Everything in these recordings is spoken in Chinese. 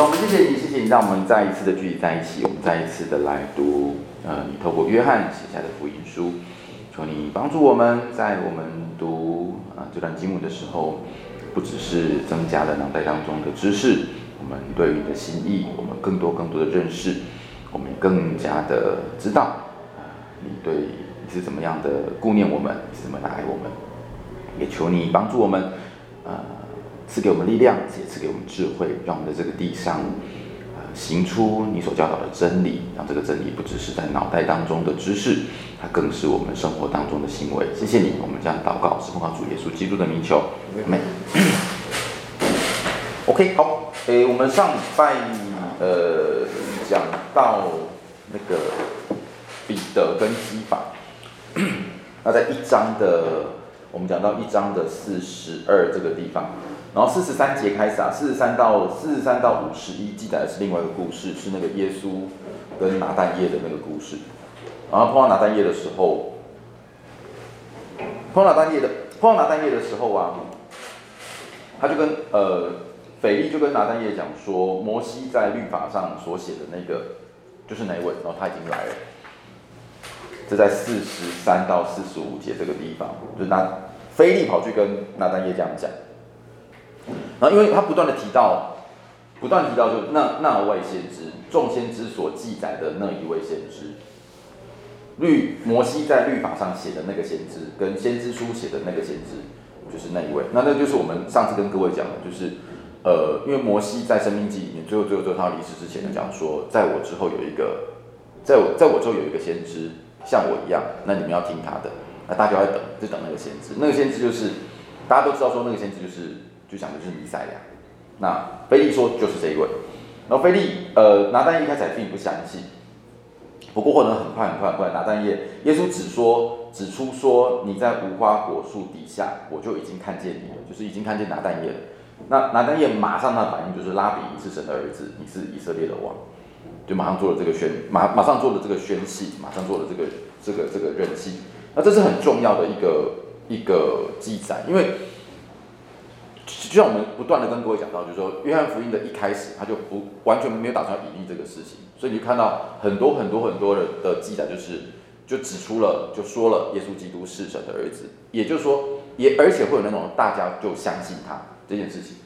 我们谢谢你，谢谢你，让我们再一次的聚集在一起，我们再一次的来读，呃，你透过约翰写下的福音书。求你帮助我们在我们读啊、这段经文的时候，不只是增加了脑袋当中的知识，我们对于你的心意，我们更多更多的认识，我们更加的知道，你对你是怎么样的顾念我们，你是怎么的爱我们。也求你帮助我们，呃，赐给我们力量，也赐给我们智慧，让我们在这个地上，呃，行出你所教导的真理，让这个真理不只是在脑袋当中的知识，它更是我们生活当中的行为。谢谢你，我们将祷告是奉靠主耶稣基督的名求，阿门。OK，好，诶，我们上拜呃讲到那个彼得跟西法，那在一章的。我们讲到一章的四十二这个地方，然后四十三节开始啊，四十三到四十三到五十一记载的是另外一个故事，是那个耶稣跟拿但业的那个故事。然后碰到拿但业的时候，碰到拿但业的碰到拿但业的时候啊，他就跟呃腓力就跟拿但业讲说，摩西在律法上所写的那个就是哪一位，然后他已经来了。这在四十三到四十五节这个地方，就拿腓力跑去跟拿但业这样讲，然后因为他不断的提到，不断提到就那那位先知，众先知所记载的那一位先知，律摩西在律法上写的那个先知，跟先知书写的那个先知，就是那一位，那那就是我们上次跟各位讲的，就是呃，因为摩西在生命记里面最后最后最后他离世之前呢讲说，在我之后有一个，在我在我之后有一个先知。像我一样，那你们要听他的，那大家要等，就等那个先知。那个先知就是大家都知道，说那个先知就是就讲的就是弥赛亚。那菲利说就是这一位，然后菲利呃拿但业一开始并不相信，不过呢很快很快很快拿但业耶稣只说指出说你在无花果树底下，我就已经看见你了，就是已经看见拿但业了。那拿但业马上他的反应就是拉比你是神的儿子，你是以色列的王。就马上做了这个宣，马马上做了这个宣誓，马上做了这个这个这个认信。那这是很重要的一个一个记载，因为就像我们不断的跟各位讲到，就是说约翰福音的一开始，他就不完全没有打算隐匿这个事情，所以你就看到很多很多很多的的记载，就是就指出了，就说了耶稣基督是神的儿子，也就是说，也而且会有那种大家就相信他这件事情。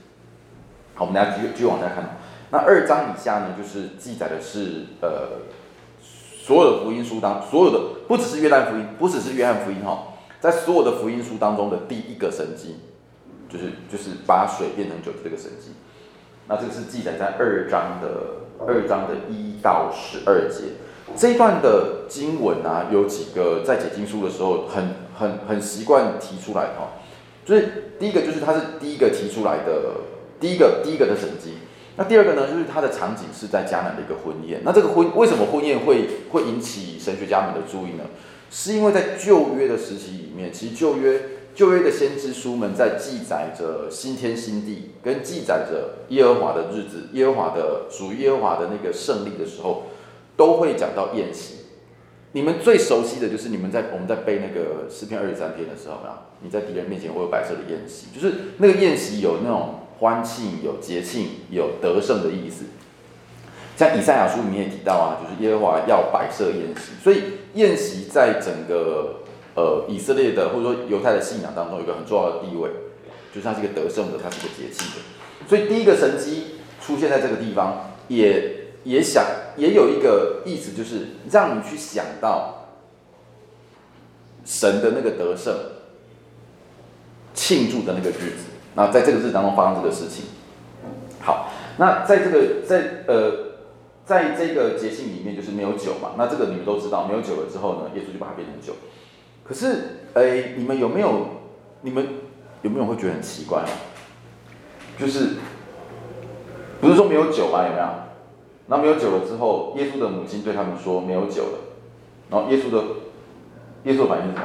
好，我们来继续继续往下看。那二章以下呢，就是记载的是呃，所有的福音书当所有的不只是约翰福音，不只是约翰福音哈，在所有的福音书当中的第一个神迹，就是就是把水变成酒的这个神迹。那这个是记载在二章的二章的一到十二节。这一段的经文啊，有几个在解经书的时候很很很习惯提出来哈，就是第一个就是它是第一个提出来的第一个第一个的神迹。那第二个呢，就是它的场景是在迦南的一个婚宴。那这个婚为什么婚宴会会引起神学家们的注意呢？是因为在旧约的时期里面，其实旧约旧约的先知书们在记载着新天新地，跟记载着耶和华的日子、耶和华的属于耶和华的那个胜利的时候，都会讲到宴席。你们最熟悉的就是你们在我们在背那个诗篇二十三篇的时候，有，你在敌人面前会有摆设的宴席，就是那个宴席有那种。欢庆有节庆有得胜的意思，像以赛亚书里面也提到啊，就是耶和华要摆设宴席，所以宴席在整个呃以色列的或者说犹太的信仰当中有一个很重要的地位，就是它是一个得胜的，它是一个节庆的。所以第一个神迹出现在这个地方，也也想也有一个意思，就是让你去想到神的那个得胜庆祝的那个日子。那在这个日子当中发生这个事情，好，那在这个在呃，在这个节庆里面就是没有酒嘛，那这个你们都知道，没有酒了之后呢，耶稣就把它变成酒。可是，哎，你们有没有，你们有没有会觉得很奇怪啊？就是不是说没有酒吗？有没有？那没有酒了之后，耶稣的母亲对他们说没有酒了，然后耶稣的耶稣的反应是什么？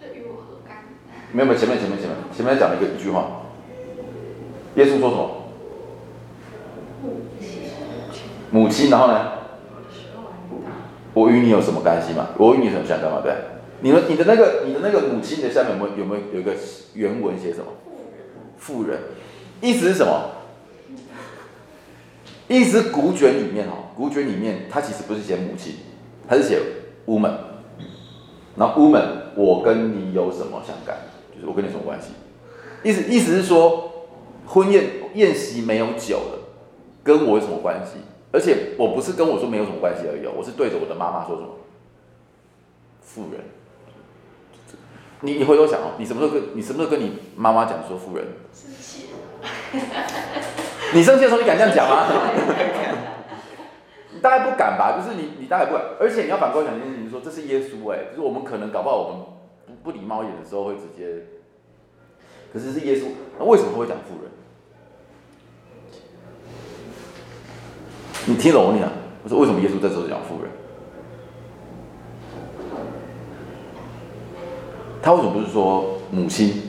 这与我何干没有没有，前面前面前面前面讲了一个一句话，耶稣说什么？母亲，然后呢？我与你有什么关系吗？我与你有什么相干吗？对，你的你的那个你的那个母亲的下面有没有有没有有一个原文写什么？妇人，意思是什么？意思古卷里面哦，古卷里面它其实不是写母亲，它是写 woman。那 woman，我跟你有什么相干？就是我跟你什么关系？意思意思是说，婚宴宴席没有酒了，跟我有什么关系？而且我不是跟我说没有什么关系而已哦，我是对着我的妈妈说什么？富人。你你回头想哦，你什么时候跟你什么时候跟你妈妈讲说富人？生气。你生气的时候你敢这样讲吗？你大概不敢吧？就是你你大概不敢，而且你要反过来讲一件事情，说这是耶稣哎，就是我们可能搞不好我们不不礼貌一点的时候会直接，可是是耶稣，那为什么会讲富人？你听懂我讲？我说为什么耶稣在这时候讲妇人？他为什么不是说母亲，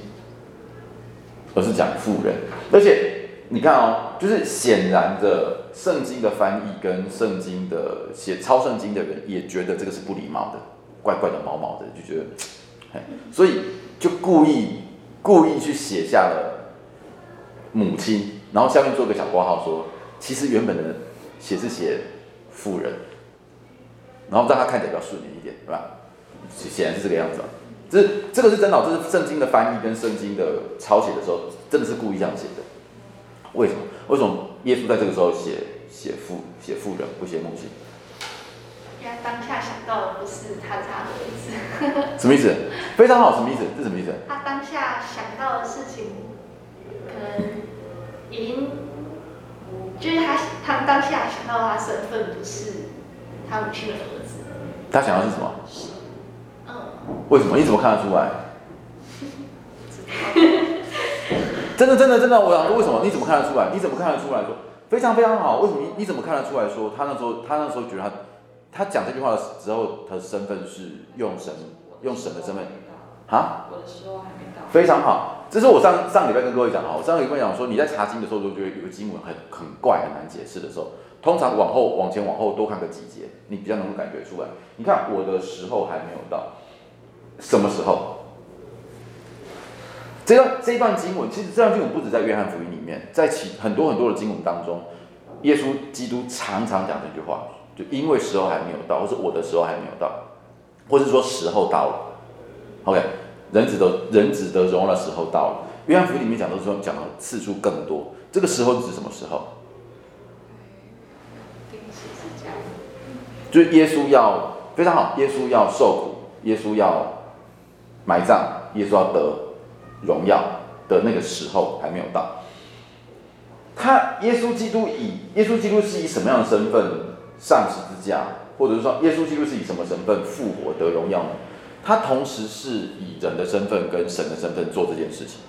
而是讲妇人？而且你看哦，就是显然的，圣经的翻译跟圣经的写抄圣经的人也觉得这个是不礼貌的，怪怪的、毛毛的，就觉得，所以就故意故意去写下了母亲，然后下面做个小括号说，其实原本的写是写富人，然后让他看起来比较顺眼一点，对吧？显然是这个样子。这这个是真的，这是圣经的翻译跟圣经的抄写的时候，真的是故意这样写的。为什么？为什么耶稣在这个时候写写富写富人，不写母亲？因为当下想到的不是他是他的儿子。什么意思？非常好，什么意思？这什么意思？他当下想到的事情，可能已经就是他他当下想到他身份不是他母亲的儿子。他想要是什么？为什么？你怎么看得出来？真的，真的，真的，我想说，为什么？你怎么看得出来？你怎么看得出来说非常非常好？为什么？你你怎么看得出来说他那时候他那时候觉得他他讲这句话的时候，他的身份是用神用神的身份啊？我的时候还没到。非常好，这是我上上礼拜跟各位讲啊，我上礼拜讲说你在查经的时候，都觉得有个经文很很怪很难解释的时候，通常往后往前往后多看个几节，你比较能够感觉出来。你看我的时候还没有到。什么时候？这段这段经文，其实这段经文不止在约翰福音里面，在其很多很多的经文当中，耶稣基督常常讲这句话，就因为时候还没有到，或是我的时候还没有到，或是说时候到了。OK，人子的人子的荣耀的时候到了。约翰福音里面讲的时候讲的次数更多，这个时候是指什么时候？就是耶稣要非常好，耶稣要受苦，耶稣要。埋葬，耶稣要得荣耀的那个时候还没有到。他耶稣基督以耶稣基督是以什么样的身份上十字架，或者是说耶稣基督是以什么身份复活得荣耀呢？他同时是以人的身份跟神的身份做这件事情，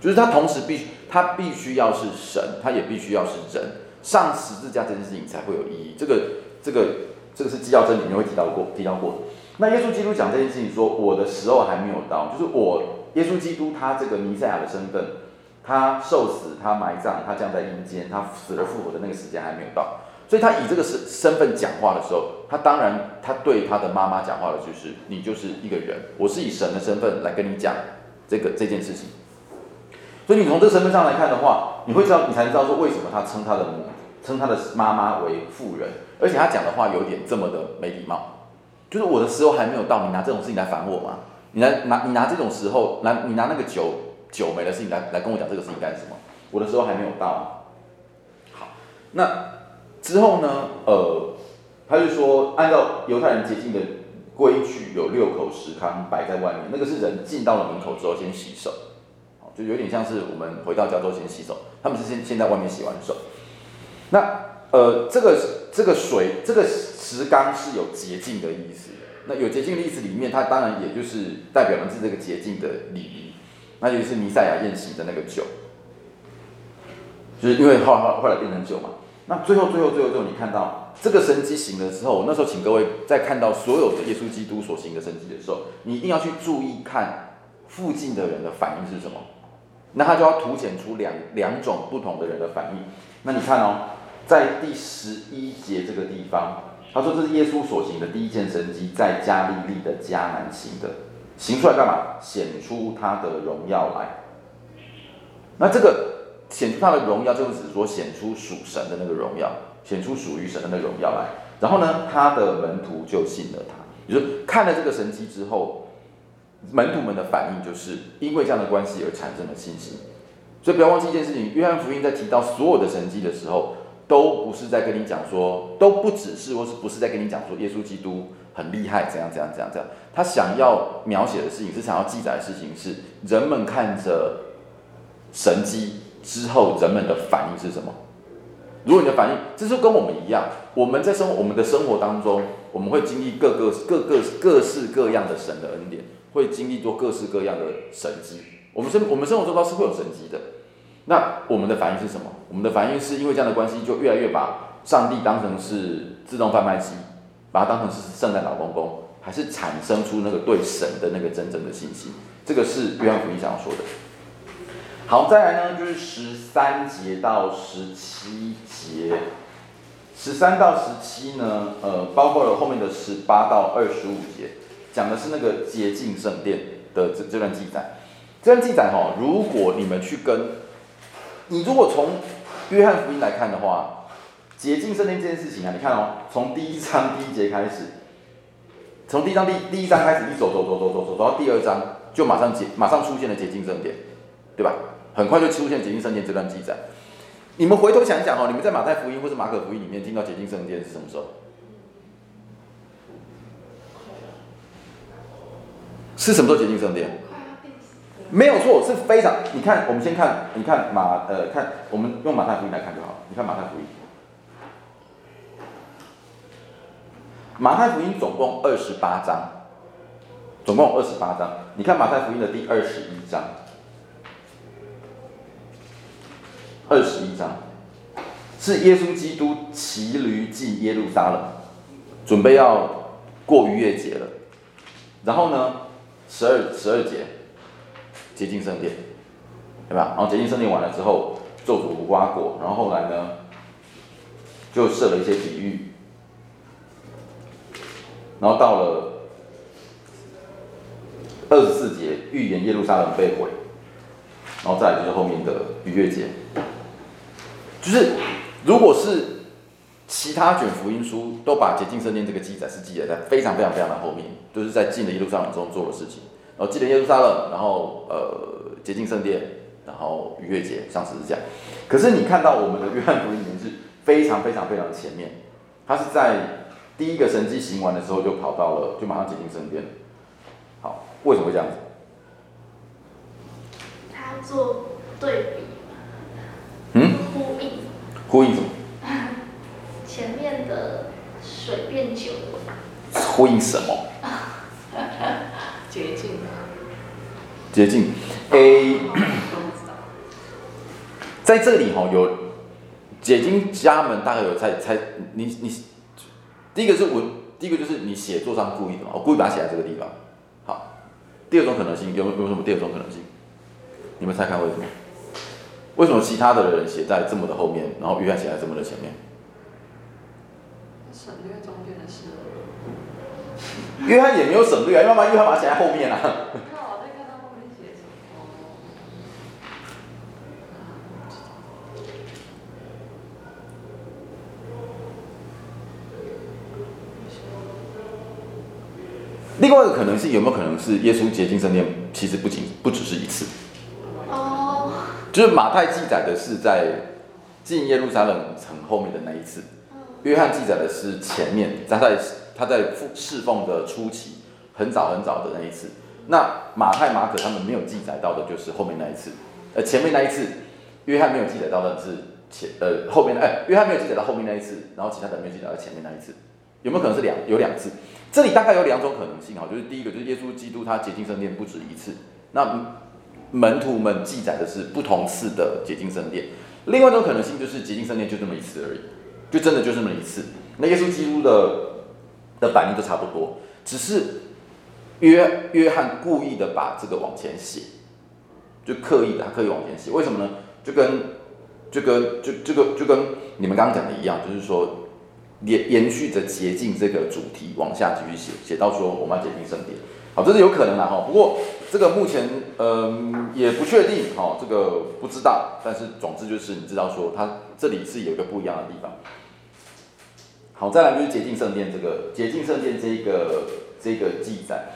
就是他同时必须他必须要是神，他也必须要是人，上十字架这件事情才会有意义。这个这个这个是基要真里面会提到过提到过。那耶稣基督讲这件事情，说我的时候还没有到，就是我耶稣基督他这个弥赛亚的身份，他受死，他埋葬，他降在阴间，他死而复活的那个时间还没有到，所以他以这个身身份讲话的时候，他当然他对他的妈妈讲话的就是你就是一个人，我是以神的身份来跟你讲这个这件事情，所以你从这个身份上来看的话，你会知道你才知道说为什么他称他的母称他的妈妈为妇人，而且他讲的话有点这么的没礼貌。就是我的时候还没有到，你拿这种事情来烦我吗？你来拿你拿这种时候来，你拿那个酒酒没的事情来来跟我讲这个事情干什么？我的时候还没有到。好，那之后呢？呃，他就说，按照犹太人洁净的规矩，有六口石糠摆在外面，那个是人进到了门口之后先洗手，就有点像是我们回到家之后先洗手，他们是先先在外面洗完手。那呃，这个这个水这个。石缸是有洁净的意思，那有洁净的意思里面，它当然也就是代表的是这个洁净的礼仪，那就是弥赛亚宴席的那个酒，就是因为后来后来变成酒嘛。那最后最后最后最后，你看到这个神迹行的时候，那时候请各位在看到所有的耶稣基督所行的神迹的时候，你一定要去注意看附近的人的反应是什么，那他就要凸显出两两种不同的人的反应。那你看哦，在第十一节这个地方。他说：“这是耶稣所行的第一件神迹，在加利利的迦南行的，行出来干嘛？显出他的荣耀来。那这个显出他的荣耀，就是指说显出属神的那个荣耀，显出属于神的那个荣耀来。然后呢，他的门徒就信了他。也就是看了这个神迹之后，门徒们的反应就是因为这样的关系而产生了信心。所以不要忘记一件事情，约翰福音在提到所有的神迹的时候，都不是在跟你讲说，都不只是或是不是在跟你讲说耶稣基督很厉害，怎样怎样怎样怎样。他想要描写的事情是想要记载的事情是人们看着神迹之后，人们的反应是什么？如果你的反应，这就跟我们一样，我们在生活我们的生活当中，我们会经历各个各个各式各样的神的恩典，会经历做各式各样的神迹。我们生我们生活中都是会有神迹的。那我们的反应是什么？我们的反应是因为这样的关系，就越来越把上帝当成是自动贩卖机，把它当成是圣诞老公公，还是产生出那个对神的那个真正的信心？这个是约翰福音想要说的。好，再来呢，就是十三节到十七节。十三到十七呢，呃，包括了后面的十八到二十五节，讲的是那个洁净圣殿的这这段记载。这段记载哈、哦，如果你们去跟，你如果从约翰福音来看的话，洁净圣殿这件事情啊，你看哦，从第一章第一节开始，从第一章第第一章开始一走走走走走走，走到第二章，就马上洁马上出现了洁净圣殿，对吧？很快就出现洁净圣殿这段记载。你们回头想一想哦，你们在马太福音或是马可福音里面听到洁净圣殿是什么时候？是什么时候洁净圣殿？没有错，是非常。你看，我们先看，你看马呃，看我们用马太福音来看就好。你看马太福音，马太福音总共二十八章，总共二十八章。你看马太福音的第二十一章。二十一章是耶稣基督骑驴进耶路撒冷，准备要过逾越节了。然后呢，十二十二节接近圣殿，对吧？然后接近圣殿完了之后，咒诅无花果。然后后来呢，就设了一些比喻。然后到了二十四节，预言耶路撒冷被毁。然后再就是后面的逾越节。就是，如果是其他卷福音书都把洁净圣殿这个记载是记载在非常非常非常的后面，就是在进的耶路撒冷中做的事情，然后进了耶路撒冷，然后呃洁净圣殿，然后逾越节上十字架。可是你看到我们的约翰福音里面是非常非常非常的前面，他是在第一个神迹行完的时候就跑到了，就马上洁净圣殿。好，为什么会这样子？他做对比。嗯，呼应，呼应什么？前面的水变酒。呼应什么？捷径。捷径。A，在这里哈有解经家们大概有猜猜，你你第一个是文，第一个就是你写作上故意的嘛，我故意把它写在这个地方。好，第二种可能性有有什么？第二种可能性，你们猜看为什么？为什么其他的人写在这么的后面，然后约翰写在这么的前面？省略中间的事。约翰也没有省略啊，要不然约翰把它写在后面啊。我在看到后面写什么。另外一个可能性有没有可能是耶稣洁净圣殿其实不仅不只是一次？就是马太记载的是在进耶路撒冷城后面的那一次，约翰记载的是前面他在他在侍奉的初期，很早很早的那一次。那马太、马可他们没有记载到的就是后面那一次，呃，前面那一次，约翰没有记载到的是前呃后面的，哎，约翰没有记载到后面那一次，然后其他的没有记载到前面那一次，有没有可能是两有两次？这里大概有两种可能性哈，就是第一个就是耶稣基督他洁净圣殿不止一次，那。门徒们记载的是不同次的洁净圣殿，另外一种可能性就是洁净圣殿就这么一次而已，就真的就这么一次。那耶稣基督的的反应都差不多，只是约约翰故意的把这个往前写，就刻意的他刻意往前写，为什么呢？就跟就跟就这个就跟你们刚刚讲的一样，就是说延延续着洁净这个主题往下继续写，写到说我们要洁净圣殿。好，这是有可能的哈，不过。这个目前嗯、也不确定，哦，这个不知道，但是总之就是你知道说它这里是有一个不一样的地方。好，再来就是洁净圣殿这个洁净圣殿这一个这个记载，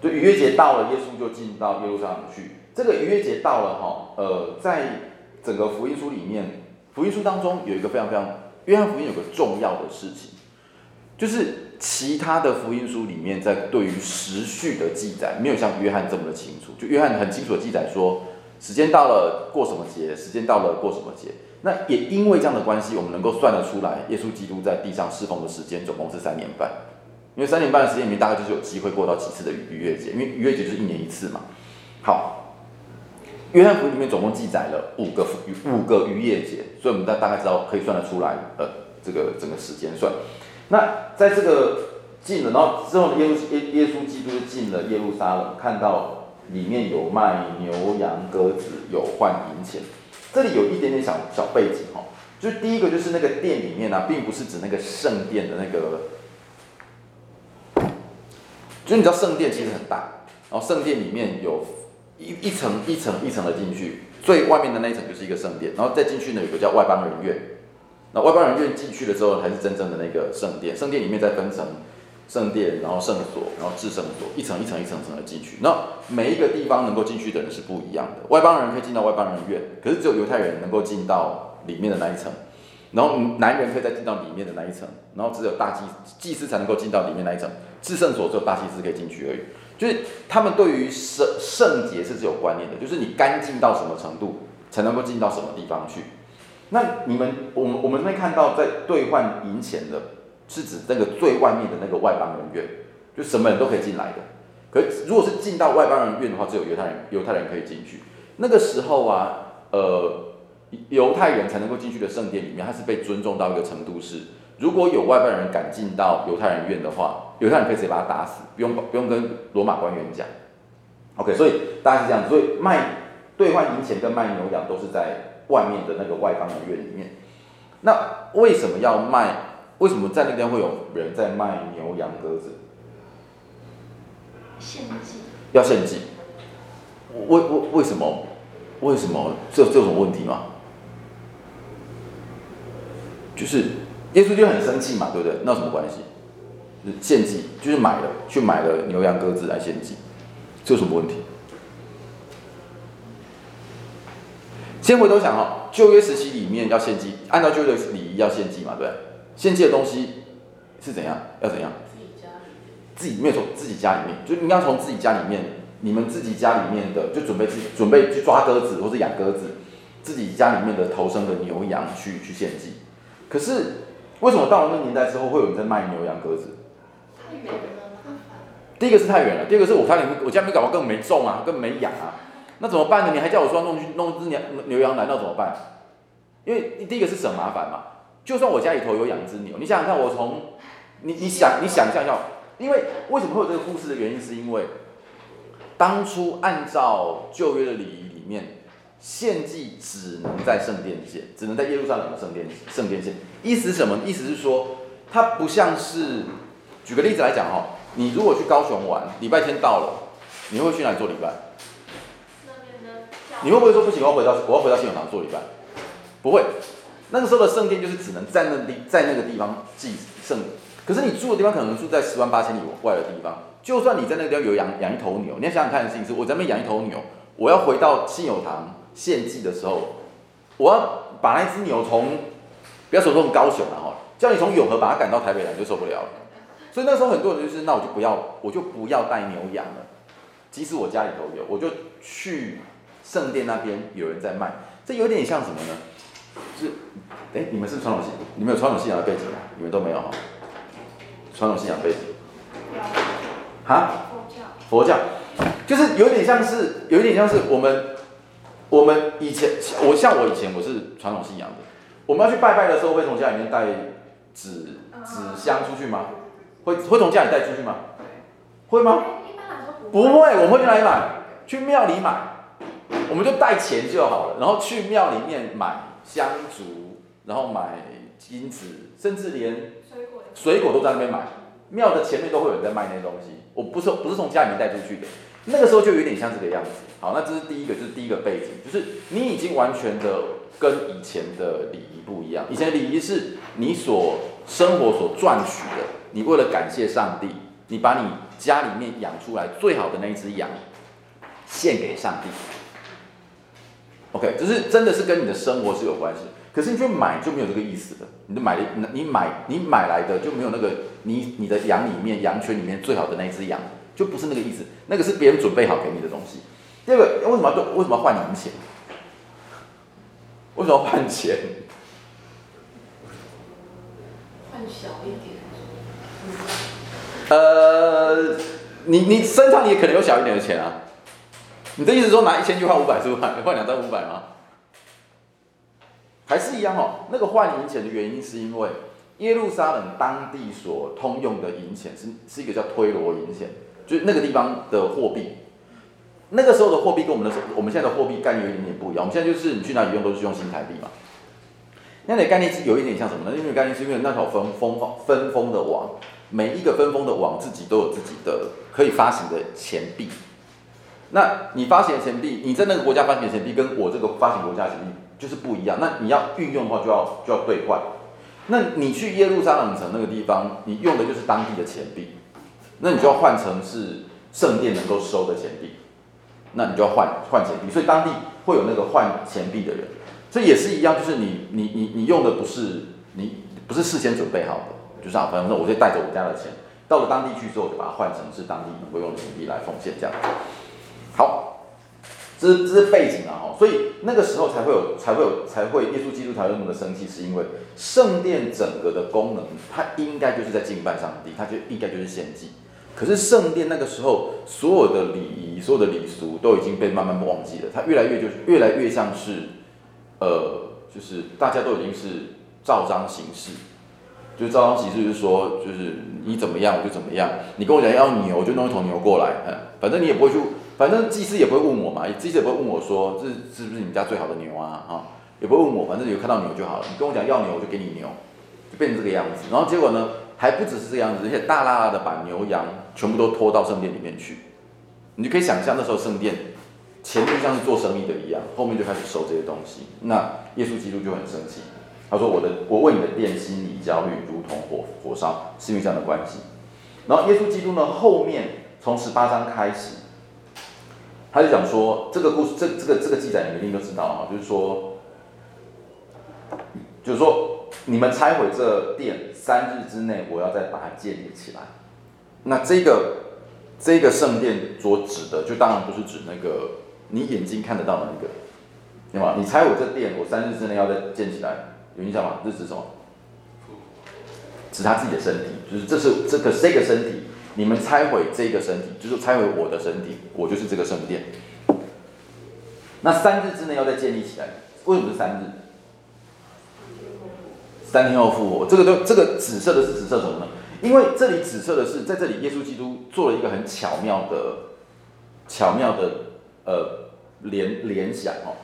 就逾越节到了，耶稣就进到耶路撒冷去。这个逾越节到了哈，呃，在整个福音书里面，福音书当中有一个非常非常，约翰福音有个重要的事情，就是其他的福音书里面在对于时序的记载没有像约翰这么的清楚，就约翰很清楚的记载说，时间到了过什么节，时间到了过什么节。那也因为这样的关系，我们能够算得出来，耶稣基督在地上侍奉的时间总共是三年半。因为三年半的时间里面，大概就是有机会过到几次的逾越节，因为逾越节就是一年一次嘛。好，约翰福音里面总共记载了五个五个逾越节，所以我们大大概知道可以算得出来，呃，这个整个时间算。那在这个进了，然后之后耶稣耶耶稣基督就进了耶路撒冷，看到里面有卖牛羊鸽子，有换银钱。这里有一点点小小背景哈，就第一个就是那个殿里面呢、啊，并不是指那个圣殿的那个，就是你知道圣殿其实很大，然后圣殿里面有一一层一层一层的进去，最外面的那一层就是一个圣殿，然后再进去呢有个叫外邦人院，那外邦人院进去了之后才是真正的那个圣殿，圣殿里面再分成。圣殿，然后圣所，然后至圣所，一层一层一层层的进去。那每一个地方能够进去的人是不一样的。外邦人可以进到外邦人院，可是只有犹太人能够进到里面的那一层。然后男人可以再进到里面的那一层。然后只有大祭祭司才能够进到里面那一层。至圣所只有大祭司可以进去而已。就是他们对于圣圣洁是只有观念的，就是你干净到什么程度才能够进到什么地方去。那你们，我们我们会看到在兑换银钱的。是指那个最外面的那个外邦人院，就什么人都可以进来的。可如果是进到外邦人院的话，只有犹太人，犹太人可以进去。那个时候啊，呃，犹太人才能够进去的圣殿里面，他是被尊重到一个程度是，如果有外邦人敢进到犹太人院的话，犹太人可以直接把他打死，不用不用跟罗马官员讲。OK，所以大概是这样子。所以卖兑换银钱跟卖牛羊都是在外面的那个外邦的院里面。那为什么要卖？为什么在那边会有人在卖牛羊鸽子？献祭。要献祭。为为为什么？为什么这这种问题吗？就是耶稣就很生气嘛，对不对？那有什么关系？献祭就是买了，去买了牛羊鸽子来献祭，这有什么问题？先回头想哦，旧约时期里面要献祭，按照旧约的礼仪要献祭嘛，对。献祭的东西是怎样？要怎样？自己家里面，自己没有从自己家里面，就你要从自己家里面，你们自己家里面的，就准备自己准备去抓鸽子或者养鸽子，自己家里面的头生的牛羊去去献祭。可是为什么到了那个年代之后，会有人在卖牛羊鸽子？太远了，第一个是太远了，第二个是我家里面我家里面搞不好根本没种啊，根本没养啊，那怎么办呢？你还叫我说弄去弄只牛牛羊来，那怎么办？因为第一个是省麻烦嘛。就算我家里头有养只牛，你想想看，我从你你想你想象一下，因为为什么会有这个故事的原因，是因为当初按照旧约的礼仪里面，献祭只能在圣殿献，只能在耶路撒冷的圣殿圣殿献。意思是什么？意思是说，它不像是，举个例子来讲哈，你如果去高雄玩，礼拜天到了，你会去哪里做礼拜？你会不会说不行，我要回到我要回到信友堂做礼拜？不会。那个时候的圣殿就是只能在那地在那个地方祭圣，可是你住的地方可能住在十万八千里外的地方。就算你在那个地方有养养一头牛，你要想想看的事情是，我在那边养一头牛，我要回到信友堂献祭的时候，我要把那只牛从不要说从高雄了哈，叫你从永和把它赶到台北来就受不了了。所以那时候很多人就是，那我就不要，我就不要带牛羊了，即使我家里头有，我就去圣殿那边有人在卖，这有点像什么呢？是，哎，你们是传统信，你们有传统信仰的背景吗？你们都没有哈。传统信仰背景。哈？佛教。佛教，就是有点像是，有一点像是我们，我们以前，我像我以前我是传统信仰的，我们要去拜拜的时候，会从家里面带纸纸箱出去吗？会会从家里带出去吗？会吗？不会，我们会去哪里买？去庙里买，我们就带钱就好了，然后去庙里面买。香烛，然后买金子，甚至连水果都在那边买。庙的前面都会有人在卖那些东西。我不是不是从家里面带出去的，那个时候就有点像这个样子。好，那这是第一个，就是第一个背景，就是你已经完全的跟以前的礼仪不一样。以前礼仪是你所生活所赚取的，你为了感谢上帝，你把你家里面养出来最好的那一只羊献给上帝。OK，就是真的是跟你的生活是有关系。可是你去买就没有这个意思了，你买的你买你买来的就没有那个你你的羊里面羊圈里面最好的那一只羊，就不是那个意思，那个是别人准备好给你的东西。第二个，为什么要为什么要换银钱？为什么要换钱？换小一点。呃，你你身上也可能有小一点的钱啊。你的意思说拿一千去换五百是不是？换两张五百吗？还是一样哦。那个换银钱的原因是因为耶路撒冷当地所通用的银钱是是一个叫推罗银钱，就是那个地方的货币。那个时候的货币跟我们的我们现在的货币概念有一点点不一样。我们现在就是你去哪里用都是用新台币嘛。那的概念是有一点像什么呢？因为概念是因为那条分封分封的网，每一个分封的网自己都有自己的可以发行的钱币。那你发行的钱币，你在那个国家发行的钱币跟我这个发行国家的钱币就是不一样。那你要运用的话，就要就要兑换。那你去耶路撒冷城那个地方，你用的就是当地的钱币，那你就要换成是圣殿能够收的钱币。那你就要换换钱币，所以当地会有那个换钱币的人，这也是一样，就是你你你你用的不是你不是事先准备好的，就是啊，反正说我就带着我家的钱到了当地去之后，就把它换成是当地能够用的钱币来奉献这样。好，这是这是背景啊，哈，所以那个时候才会有才会有才会耶稣基督才会那么的生气，是因为圣殿整个的功能，它应该就是在敬拜上帝，它就应该就是献祭。可是圣殿那个时候，所有的礼仪、所有的礼俗都已经被慢慢忘记了。它越来越就是越来越像是，呃，就是大家都已经是照章行事，就是照章行事，就是说，就是你怎么样我就怎么样。你跟我讲要牛，我就弄一头牛过来，嗯，反正你也不会去，反正祭司也不会问我嘛，祭司也不会问我说这是不是你们家最好的牛啊，哈，也不会问我，反正有看到牛就好了。你跟我讲要牛，我就给你牛，就变成这个样子。然后结果呢？还不只是这样子，而且大大的把牛羊全部都拖到圣殿里面去，你就可以想象那时候圣殿前面像是做生意的一样，后面就开始收这些东西。那耶稣基督就很生气，他说：“我的，我为你的殿心里焦虑，如同火火烧，是因为这样的关系。”然后耶稣基督呢，后面从十八章开始，他就讲说这个故事，这这个这个记载你们一定都知道啊，就是说，就是说。你们拆毁这殿，三日之内，我要再把它建立起来。那这个这个圣殿所指的，就当然不是指那个你眼睛看得到的那个，对吗？你拆毁这殿，我三日之内要再建起来，有印象吗？这是指什么？指他自己的身体，就是这是这个这个身体，你们拆毁这个身体，就是拆毁我的身体，我就是这个圣殿。那三日之内要再建立起来，为什么是三日？三天后复活，这个都这个紫色的是紫色什么呢？因为这里紫色的是，在这里耶稣基督做了一个很巧妙的、巧妙的呃联联想哦。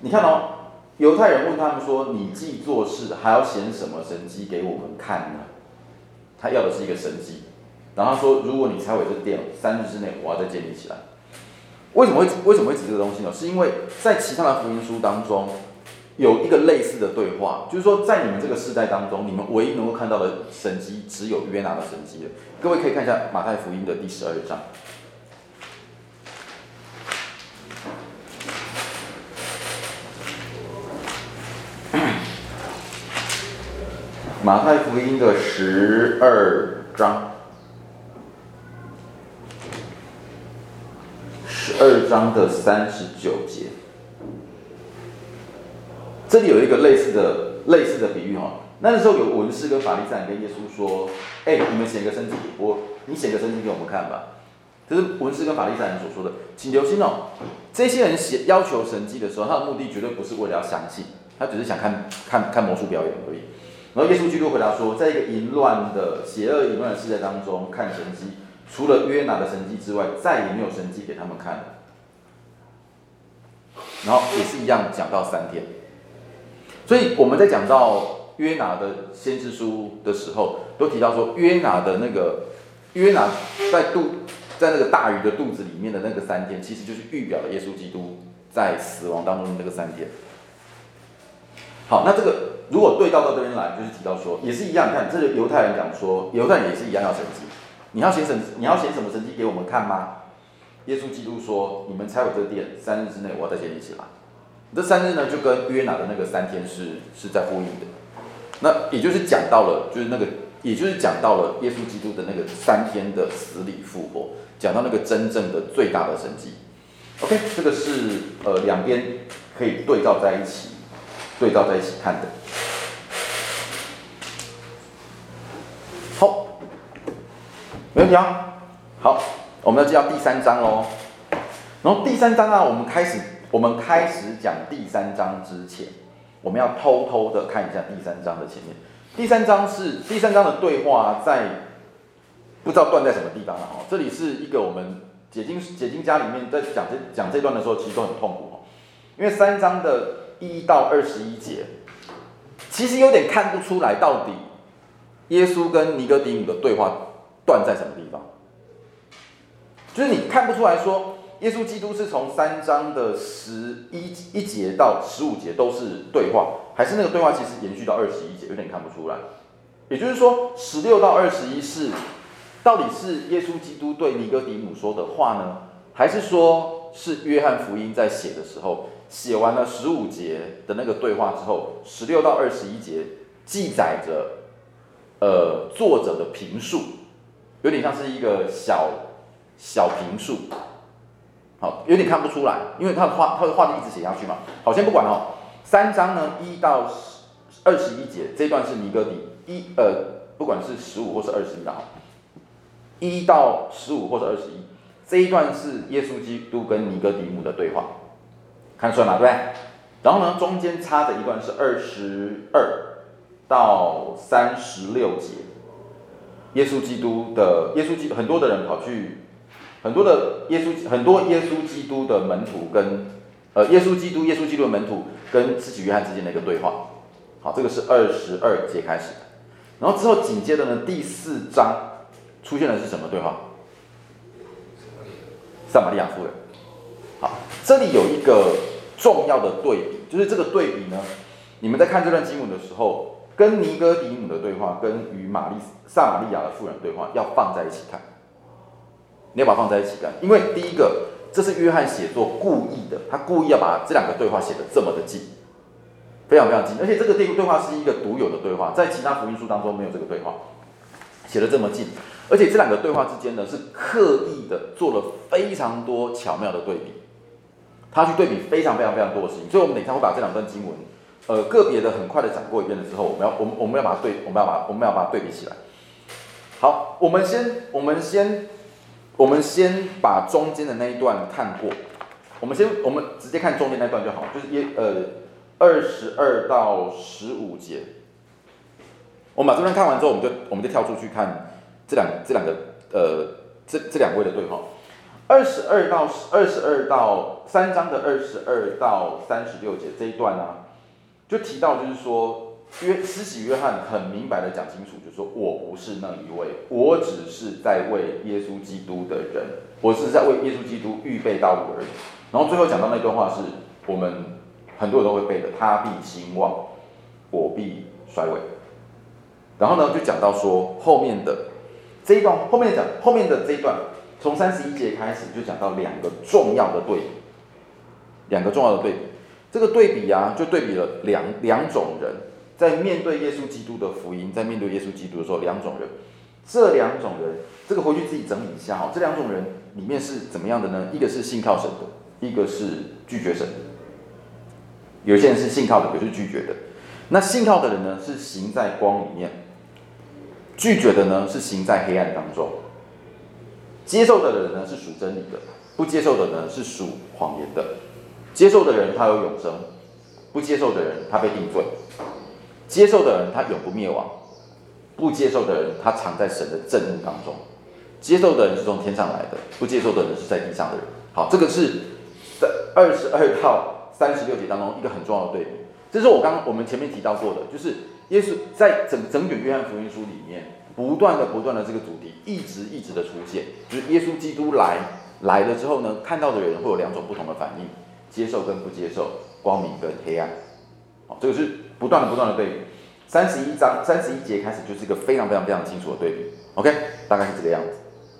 你看哦，犹太人问他们说：“你既做事，还要显什么神迹给我们看呢？”他要的是一个神迹。然后他说：“如果你拆毁这店，三日之内我要再建立起来。”为什么会为什么会指这个东西呢？是因为在其他的福音书当中。有一个类似的对话，就是说，在你们这个世代当中，你们唯一能够看到的神迹，只有约拿的神迹了。各位可以看一下马太福音的第十二章。马太福音的十二章，十二章的三十九节。这里有一个类似的类似的比喻哈，那时候有文士跟法利赛人跟耶稣说：“哎，你们显个神迹，我你显个神迹给我们看吧。”这是文士跟法利赛人所说的，请留心哦。这些人写要求神迹的时候，他的目的绝对不是为了要相信，他只是想看看看魔术表演而已。然后耶稣基督回答说：“在一个淫乱的邪恶淫乱的世界当中，看神迹，除了约拿的神迹之外，再也没有神迹给他们看了。”然后也是一样讲到三天。所以我们在讲到约拿的先知书的时候，都提到说约拿的那个约拿在肚在那个大鱼的肚子里面的那个三天，其实就是预表了耶稣基督在死亡当中的那个三天。好，那这个如果对照到这边来，就是提到说，也是一样，看这个犹太人讲说，犹太人也是一样要神迹，你要写神，你要写什么神迹给我们看吗？耶稣基督说，你们拆毁这个殿，三日之内我要再建立起来。这三日呢，就跟约拿的那个三天是是在呼应的。那也就是讲到了，就是那个，也就是讲到了耶稣基督的那个三天的死里复活，讲到那个真正的最大的神迹。OK，这个是呃两边可以对照在一起，对照在一起看的。没问题啊。好，我们要进到第三章喽。然后第三章啊，我们开始。我们开始讲第三章之前，我们要偷偷的看一下第三章的前面。第三章是第三章的对话，在不知道断在什么地方了哈。这里是一个我们解经解经家里面在讲这讲这段的时候，其实都很痛苦哈，因为三章的一到二十一节，其实有点看不出来到底耶稣跟尼哥底母的对话断在什么地方，就是你看不出来说。耶稣基督是从三章的十一一节到十五节都是对话，还是那个对话其实延续到二十一节，有点看不出来。也就是说，十六到二十一是到底是耶稣基督对尼哥底姆说的话呢，还是说是约翰福音在写的时候写完了十五节的那个对话之后，十六到二十一节记载着呃作者的评述，有点像是一个小小评述。好，有点看不出来，因为他的话，他的画就一直写下去嘛。好，先不管哦。三章呢，一到二十一节这一段是尼哥底一呃，不管是十五或是二十一的哈，一到十五或者二十一这一段是耶稣基督跟尼哥底母的对话，看出来吗？对不对？然后呢，中间插的一段是二十二到三十六节，耶稣基督的耶稣基督很多的人跑去。很多的耶稣，很多耶稣基督的门徒跟，呃，耶稣基督，耶稣基督的门徒跟自己约翰之间的一个对话。好，这个是二十二节开始的，然后之后紧接着呢，第四章出现的是什么对话？撒玛利亚夫人。好，这里有一个重要的对比，就是这个对比呢，你们在看这段经文的时候，跟尼哥底姆的对话，跟与玛丽撒玛利亚的妇人对话，要放在一起看。你要把它放在一起看，因为第一个，这是约翰写作故意的，他故意要把这两个对话写得这么的近，非常非常近，而且这个对对话是一个独有的对话，在其他福音书当中没有这个对话，写得这么近，而且这两个对话之间呢是刻意的做了非常多巧妙的对比，他去对比非常非常非常多的事情，所以我们等一下会把这两段经文，呃，个别的很快的讲过一遍的时候，我们要我们我们要把它对，我们要把我们要把它对比起来。好，我们先我们先。我们先把中间的那一段看过，我们先我们直接看中间那段就好，就是一呃二十二到十五节。我们把这段看完之后，我们就我们就跳出去看这两这两个呃这这两位的对话。二十二到二十二到三章的二十二到三十六节这一段呢、啊，就提到就是说。约施洗约翰很明白的讲清楚，就是说我不是那一位，我只是在为耶稣基督的人，我是在为耶稣基督预备道路而已。然后最后讲到那段话是我们很多人都会背的，他必兴旺，我必衰微。然后呢，就讲到说后面的这一段，后面讲后面的这一段，从三十一节开始就讲到两个重要的对比，两个重要的对比，这个对比啊，就对比了两两种人。在面对耶稣基督的福音，在面对耶稣基督的时候，两种人，这两种人，这个回去自己整理一下哈。这两种人里面是怎么样的呢？一个是信靠神的，一个是拒绝神的。有些人是信靠的，有些是拒绝的。那信靠的人呢，是行在光里面；拒绝的呢，是行在黑暗当中。接受的人呢，是属真理的；不接受的呢，是属谎言的。接受的人他有永生，不接受的人他被定罪。接受的人他永不灭亡，不接受的人他藏在神的震怒当中。接受的人是从天上来的，不接受的人是在地上的人。好，这个是在二十二到三十六节当中一个很重要的对比。这是我刚刚我们前面提到过的，就是耶稣在整整卷约翰福音书里面，不断的不断的这个主题一直一直的出现，就是耶稣基督来来了之后呢，看到的人会有两种不同的反应，接受跟不接受，光明跟黑暗，好，这个是不断的不断的对比。三十一章三十一节开始就是一个非常非常非常清楚的对比，OK，大概是这个样子。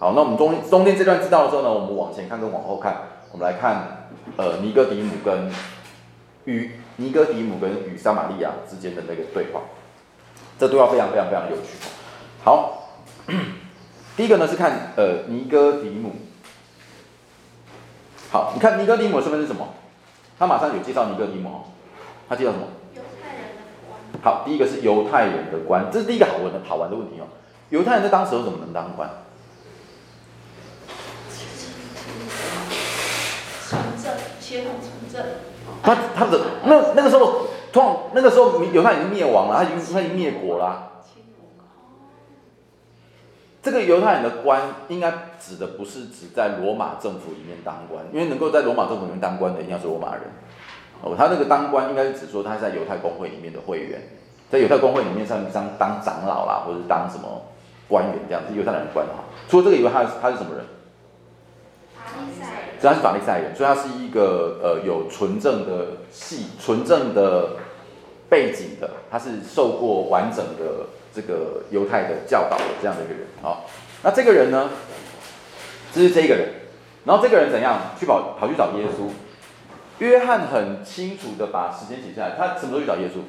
好，那我们中中间这段知道的时候呢，我们往前看跟往后看，我们来看呃尼哥底姆跟与尼哥底姆跟与撒玛利亚之间的那个对话，这对话非常非常非常有趣。好，第一个呢是看呃尼哥底姆。好，你看尼哥底姆的身份是什么？他马上有介绍尼哥底母哦，他介绍什么？犹太人的官。好，第一个是犹太人的官，这是第一个好玩的好玩的问题哦。犹太人在当时候怎么能当官？从政，协同从政。他他的那那个时候，通那个时候犹太已经灭亡了，他已经他已经灭国了啊。这个犹太人的官应该指的不是指在罗马政府里面当官，因为能够在罗马政府里面当官的一定要是罗马人。哦，他那个当官应该是指说他在犹太公会里面的会员，在犹太公会里面上当当长老啦，或者是当什么官员这样子，犹太人的官哈。除了这个以外，他他是什么人？法利赛人。他是法利赛人，所以他是一个呃有纯正的系、纯正的背景的，他是受过完整的这个犹太的教导的这样的一个人。好，那这个人呢，这是这个人，然后这个人怎样去跑跑去找耶稣？约翰很清楚的把时间写下来，他什么时候去找耶稣？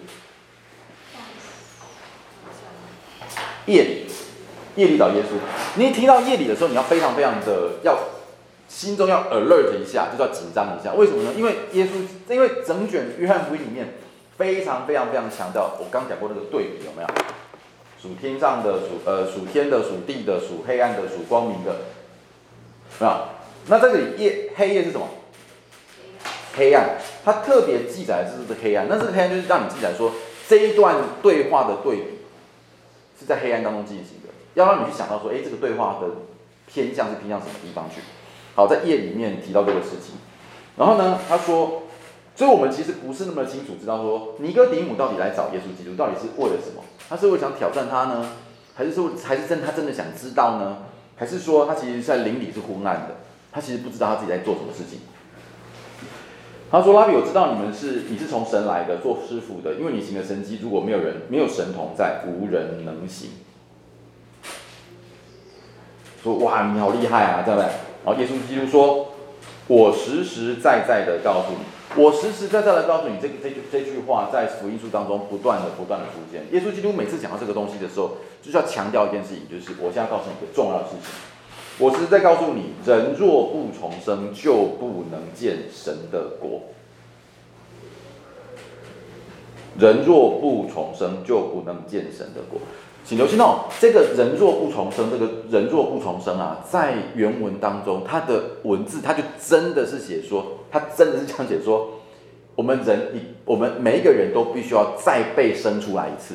夜里，夜里找耶稣。你一提到夜里的时候，你要非常非常的要。心中要 alert 一下，就是要紧张一下。为什么呢？因为耶稣，因为整卷约翰福音里面非常非常非常强调，我刚讲过那个对比有没有？属天上的，属呃属天的，属地的，属黑暗的，属光明的，啊？那这里夜黑夜是什么？黑暗。它特别记载的是这个黑暗。那这个黑暗就是让你记载说这一段对话的对比是在黑暗当中进行的，要让你去想到说，哎，这个对话的偏向是偏向什么地方去？好，在夜里面提到这个事情，然后呢，他说，所以我们其实不是那么清楚知道说，尼哥底母到底来找耶稣基督，到底是为了什么？他是为想挑战他呢，还是说，还是真他真的想知道呢？还是说他其实在灵里是昏暗的，他其实不知道他自己在做什么事情？他说，拉比，我知道你们是你是从神来的，做师傅的，因为你行的神迹，如果没有人没有神同在，无人能行。说哇，你好厉害啊，对不对？然后耶稣基督说：“我实实在在的告诉你，我实实在在的告诉你，这个这句这句话在福音书当中不断的不断的出现。耶稣基督每次讲到这个东西的时候，就是要强调一件事情，就是我现在告诉你一个重要的事情，我实实在告诉你，人若不重生，就不能见神的国。人若不重生，就不能见神的国。”请留心哦，这个人若不重生，这个人若不重生啊，在原文当中，它的文字，它就真的是写说，它真的是这样写说，我们人，我们每一个人都必须要再被生出来一次，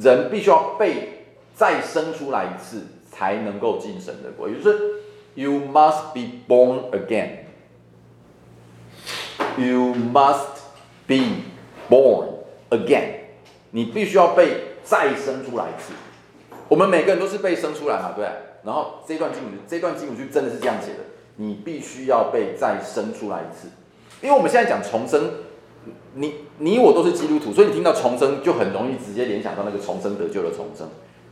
人必须要被再生出来一次，才能够进神的国。也就是，You must be born again. You must be born again. 你必须要被。再生出来一次，我们每个人都是被生出来嘛，对。然后这段经文，这段经文就真的是这样写的，你必须要被再生出来一次。因为我们现在讲重生，你你我都是基督徒，所以你听到重生就很容易直接联想到那个重生得救的重生。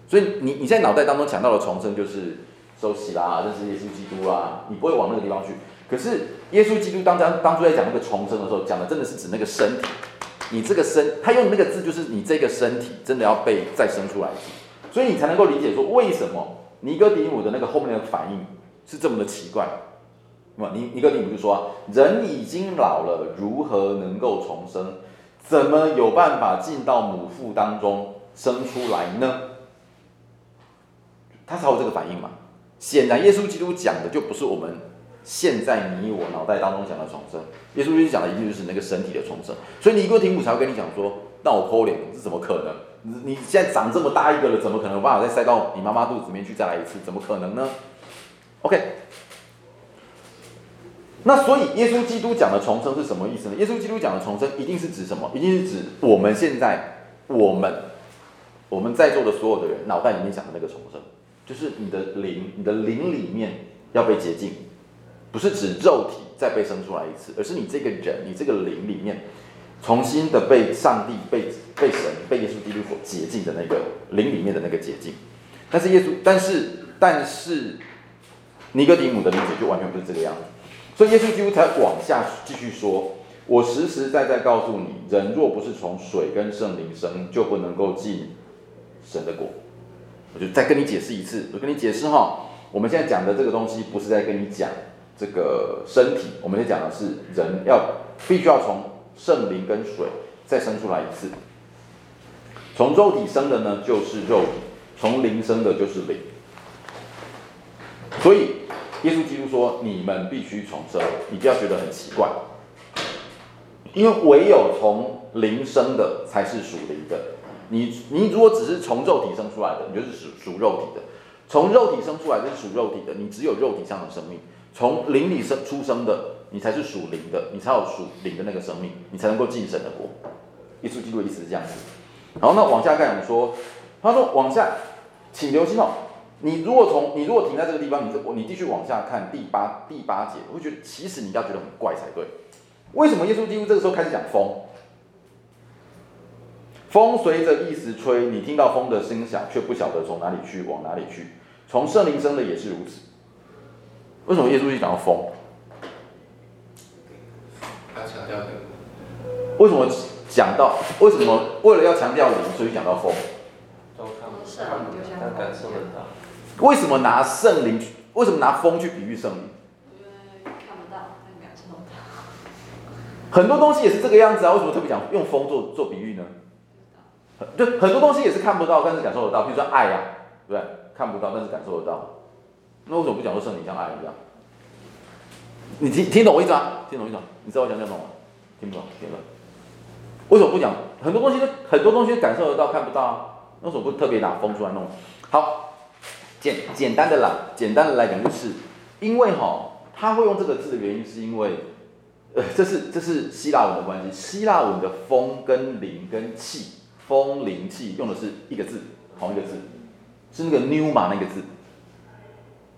所以你你在脑袋当中想到的重生就是受洗啦，认识耶稣基督啦，你不会往那个地方去。可是耶稣基督当当当初在讲那个重生的时候，讲的真的是指那个身体。你这个身，他用的那个字就是你这个身体真的要被再生出来，所以你才能够理解说为什么尼哥底母的那个后面的反应是这么的奇怪。那么尼尼哥底母就说：人已经老了，如何能够重生？怎么有办法进到母腹当中生出来呢？他才有这个反应嘛。显然，耶稣基督讲的就不是我们。现在你我脑袋当中讲的重生，耶稣基督讲的一定就是那个身体的重生，所以尼哥底母才会跟你讲说，那我抠脸这怎么可能？你你现在长这么大一个了，怎么可能有办法再塞到你妈妈肚子里面去再来一次？怎么可能呢？OK，那所以耶稣基督讲的重生是什么意思呢？耶稣基督讲的重生一定是指什么？一定是指我们现在我们我们在座的所有的人脑袋里面想的那个重生，就是你的灵，你的灵里面要被洁净，不是指肉体再被生出来一次，而是你这个人，你这个灵里面重新的被上帝、被被神、被耶稣基督所洁净的那个灵里面的那个洁净。但是耶稣，但是但是尼哥底母的理解就完全不是这个样子，所以耶稣基督才往下继续说。我实实在在告诉你，人若不是从水跟圣灵生，就不能够进神的国。我就再跟你解释一次，我跟你解释哈，我们现在讲的这个东西不是在跟你讲这个身体，我们在讲的是人要必须要从圣灵跟水再生出来一次。从肉体生的呢，就是肉体；从灵生的，就是灵。所以耶稣基督说，你们必须重生，你不要觉得很奇怪。因为唯有从灵生的才是属灵的，你你如果只是从肉体生出来的，你就是属属肉体的；从肉体生出来的是属肉体的，你只有肉体上的生命；从灵里生出生的，你才是属灵的，你才有属灵的那个生命，你才能够进神的国。耶稣基督的意思是这样子。然后那往下看，我们说，他说往下，请留心哦。你如果从你如果停在这个地方，你你继续往下看第八第八节，我会觉得其实你要觉得很怪才对。为什么耶稣基督这个时候开始讲风？风随着意思吹，你听到风的声响，却不晓得从哪里去，往哪里去。从圣灵生的也是如此。为什么耶稣一讲到风？他强调为什么讲到？为什么为了要强调灵，所以讲到风？都看不到，但感受得到。为什么拿圣灵？为什么拿风去比喻圣灵？很多东西也是这个样子啊，为什么特别讲用风做做比喻呢？就很多东西也是看不到，但是感受得到，比如说爱呀、啊，对不对？看不到，但是感受得到。那为什么不讲说圣灵像爱一样？你听听懂我意思吗？听懂意思吗？你知道我讲讲懂吗？听不懂，听不懂。为什么不讲？很多东西都很多东西感受得到，看不到啊。为什么不特别拿风出来弄？好，简简单的啦，简单的来讲就是，因为哈，他会用这个字的原因是因为。呃，这是这是希腊文的关系。希腊文的风跟灵跟气，风灵气用的是一个字，同一个字，是那个 new 马那个字，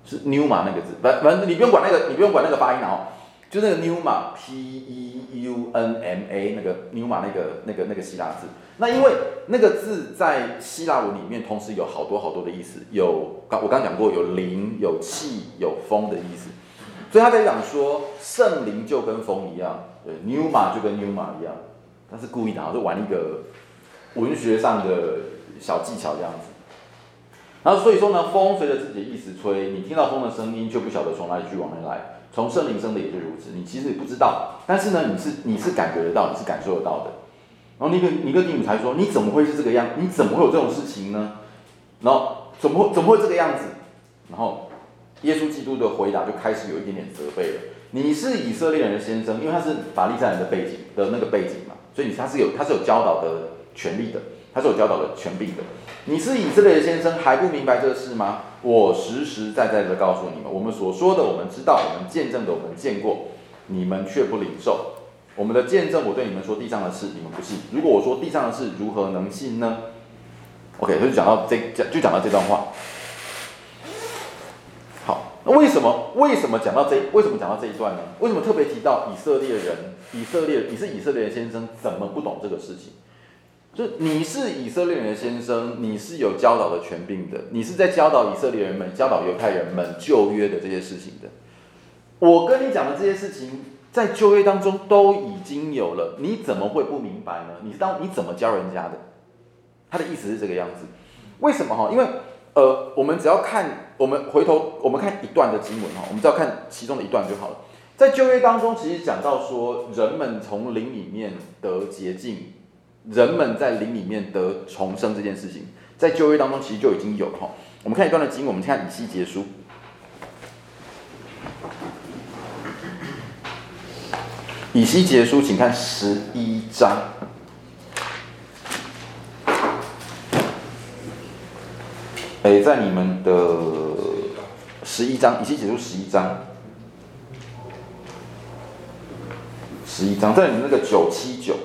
是 pneuma 那个字。反反正你不用管那个，你不用管那个发音哦，就那个 pneuma p e u n m a 那个 pneuma 那个那个那个希腊字。那因为那个字在希腊文里面同时有好多好多的意思，有刚我刚讲过有灵有气有风的意思。所以他在讲说，圣灵就跟风一样，对，pneuma 就跟 pneuma 一样，他是故意的，好像是玩一个文学上的小技巧这样子。然后所以说呢，风随着自己的意思吹，你听到风的声音，却不晓得从哪里去，往哪里来。从圣灵生的也是如此，你其实也不知道，但是呢，你是你是感觉得到，你是感受得到的。然后尼哥尼哥底母才说，你怎么会是这个样？你怎么会有这种事情呢？然后怎么会怎么会这个样子？然后。耶稣基督的回答就开始有一点点责备了。你是以色列人的先生，因为他是法利赛人的背景的那个背景嘛，所以他是有他是有教导的权利的，他是有教导的权柄的。你是以色列的先生，还不明白这事吗？我实实在在的告诉你们，我们所说的，我们知道，我们见证的，我们见过，你们却不领受。我们的见证，我对你们说地上的事，你们不信。如果我说地上的事，如何能信呢？OK，就讲到这讲就讲到这段话。好那为什么为什么讲到这为什么讲到这一段呢？为什么特别提到以色列人？以色列你是以色列的先生，怎么不懂这个事情？就你是以色列人的先生，你是有教导的权柄的，你是在教导以色列人们、教导犹太人们旧约的这些事情的。我跟你讲的这些事情，在旧约当中都已经有了，你怎么会不明白呢？你当你怎么教人家的？他的意思是这个样子。为什么哈？因为。呃，我们只要看，我们回头我们看一段的经文哈，我们只要看其中的一段就好了。在旧约当中，其实讲到说，人们从灵里面得洁净，人们在灵里面得重生这件事情，在旧约当中其实就已经有了哈。我们看一段的经，我们看以西结书，以西结书，请看十一章。诶，在你们的十一章，以西结书十一章，十一章，在你们那个九七九，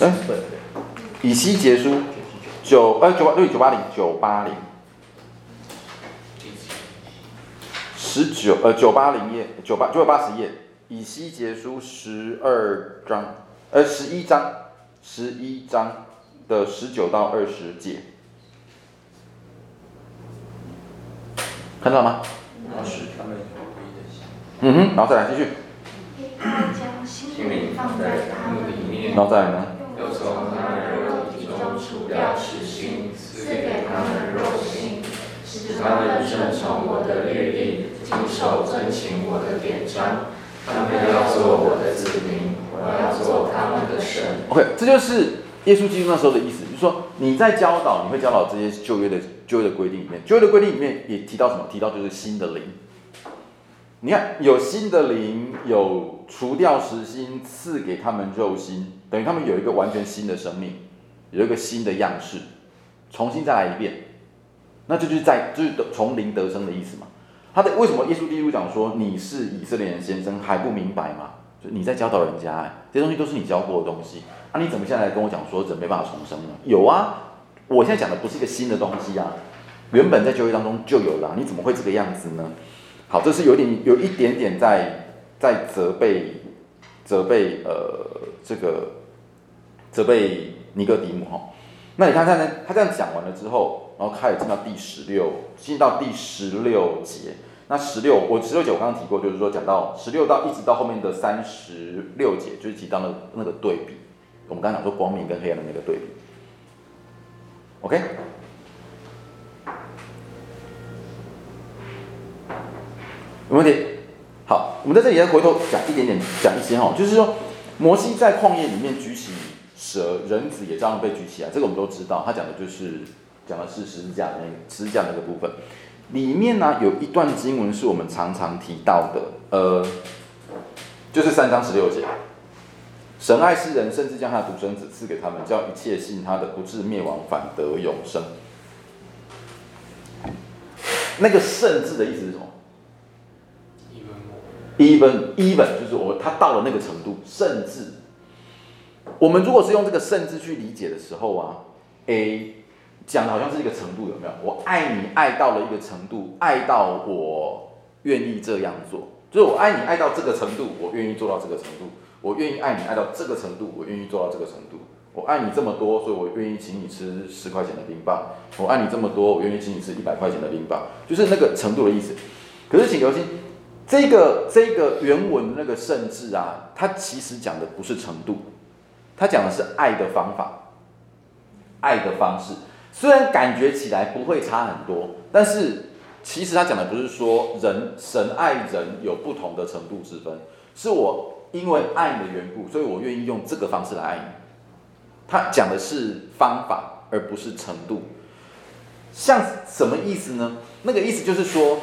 嗯，以西结书九呃九八对九八零九八零十九呃九八零页九八九百八十页，以西结书十二章呃十一章十一章的十九到二十节，看到了吗？嗯哼，然后再来继续。心灵放在他们里面，然后再来呢？又从他们肉体中除掉死心，赐给他们肉心，使他们顺从我的律例，谨守遵行我的典章。他们要做我的子民，我要做他们的神。OK，这就是耶稣基督那时候的意思，就是说你在教导，你会教导这些旧约的旧约的规定里面，旧约的规定里面也提到什么？提到就是新的灵。你看，有新的灵，有除掉实心，赐给他们肉心，等于他们有一个完全新的生命，有一个新的样式，重新再来一遍，那这就是在就是从灵得生的意思嘛。他的为什么耶稣基督讲说你是以色列人先生还不明白吗？就你在教导人家，哎，这些东西都是你教过的东西，啊，你怎么现在来跟我讲说怎么没办法重生呢？有啊，我现在讲的不是一个新的东西啊，原本在旧约当中就有了，你怎么会这个样子呢？好，这是有点有一点点在在责备责备呃这个责备尼哥底母哈。那你看看呢？他这样讲完了之后，然后开始进到第十六，进到第十六节。那十六，我十六节我刚刚提过，就是说讲到十六到一直到后面的三十六节，就是提到那那个对比。我们刚刚讲说光明跟黑暗的那个对比。OK。有问题？好，我们在这里再回头讲一点点，讲一些哈，就是说，摩西在旷野里面举起蛇，人子也照样被举起来，这个我们都知道。他讲的就是讲的是十字架那个十字架那个部分。里面呢有一段经文是我们常常提到的，呃，就是三章十六节，神爱世人，甚至将他的独生子赐给他们，叫一切信他的不至灭亡，反得永生。那个“甚至”的意思是什么？even even 就是我他到了那个程度，甚至我们如果是用这个甚至去理解的时候啊，A 讲的好像是一个程度有没有？我爱你爱到了一个程度，爱到我愿意这样做，就是我爱你爱到这个程度，我愿意做到这个程度，我愿意爱你爱到这个程度，我愿意做到这个程度，我爱你这么多，所以我愿意请你吃十块钱的冰棒，我爱你这么多，我愿意请你吃一百块钱的冰棒，就是那个程度的意思。可是请留心。这个这个原文那个甚至啊，它其实讲的不是程度，它讲的是爱的方法，爱的方式。虽然感觉起来不会差很多，但是其实他讲的不是说人神爱人有不同的程度之分，是我因为爱你的缘故，所以我愿意用这个方式来爱你。他讲的是方法，而不是程度。像什么意思呢？那个意思就是说。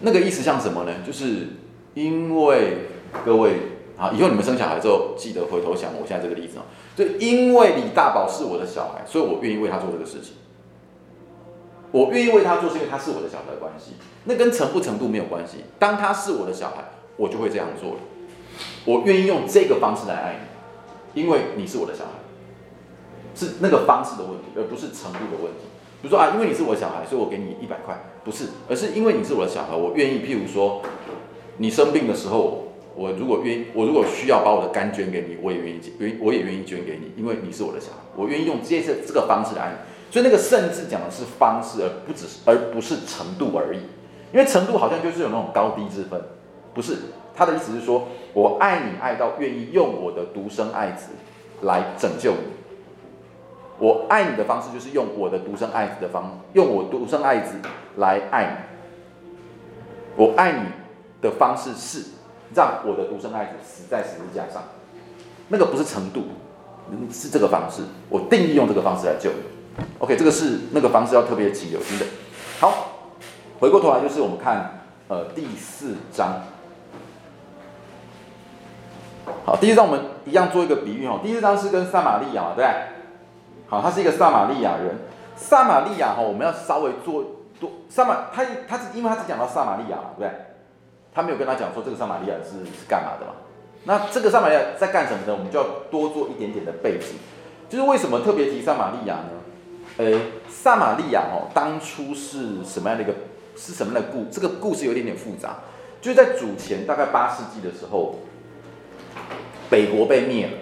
那个意思像什么呢？就是因为各位啊，以后你们生小孩之后，记得回头想我现在这个例子哦。就因为李大宝是我的小孩，所以我愿意为他做这个事情。我愿意为他做，是因为他是我的小孩关系。那跟程不程度没有关系。当他是我的小孩，我就会这样做了。我愿意用这个方式来爱你，因为你是我的小孩，是那个方式的问题，而不是程度的问题。比如说啊，因为你是我的小孩，所以我给你一百块，不是，而是因为你是我的小孩，我愿意。譬如说，你生病的时候，我如果愿意，我如果需要把我的肝捐给你，我也愿意，捐我也愿意捐给你，因为你是我的小孩，我愿意用这些这个方式来爱你。所以那个甚至讲的是方式，而不只是而不是程度而已。因为程度好像就是有那种高低之分，不是。他的意思是说，我爱你爱到愿意用我的独生爱子来拯救你。我爱你的方式就是用我的独生爱子的方，用我独生爱子来爱你。我爱你的方式是让我的独生爱子死在十字架上，那个不是程度，是这个方式。我定义用这个方式来救你。OK，这个是那个方式要特别请留心的。好，回过头来就是我们看呃第四章。好，第四章我们一样做一个比喻哦。第四章是跟撒玛利亚，对不对？好，他是一个撒玛利亚人。撒玛利亚哈，我们要稍微做多撒玛，他他是因为他只讲到撒玛利亚嘛，对不对？他没有跟他讲说这个撒玛利亚是是干嘛的嘛？那这个撒玛利亚在干什么呢？我们就要多做一点点的背景，就是为什么特别提撒玛利亚呢？诶，撒玛利亚哦，当初是什么样的一个，是什么样的故？这个故事有点点复杂，就是在主前大概八世纪的时候，北国被灭了。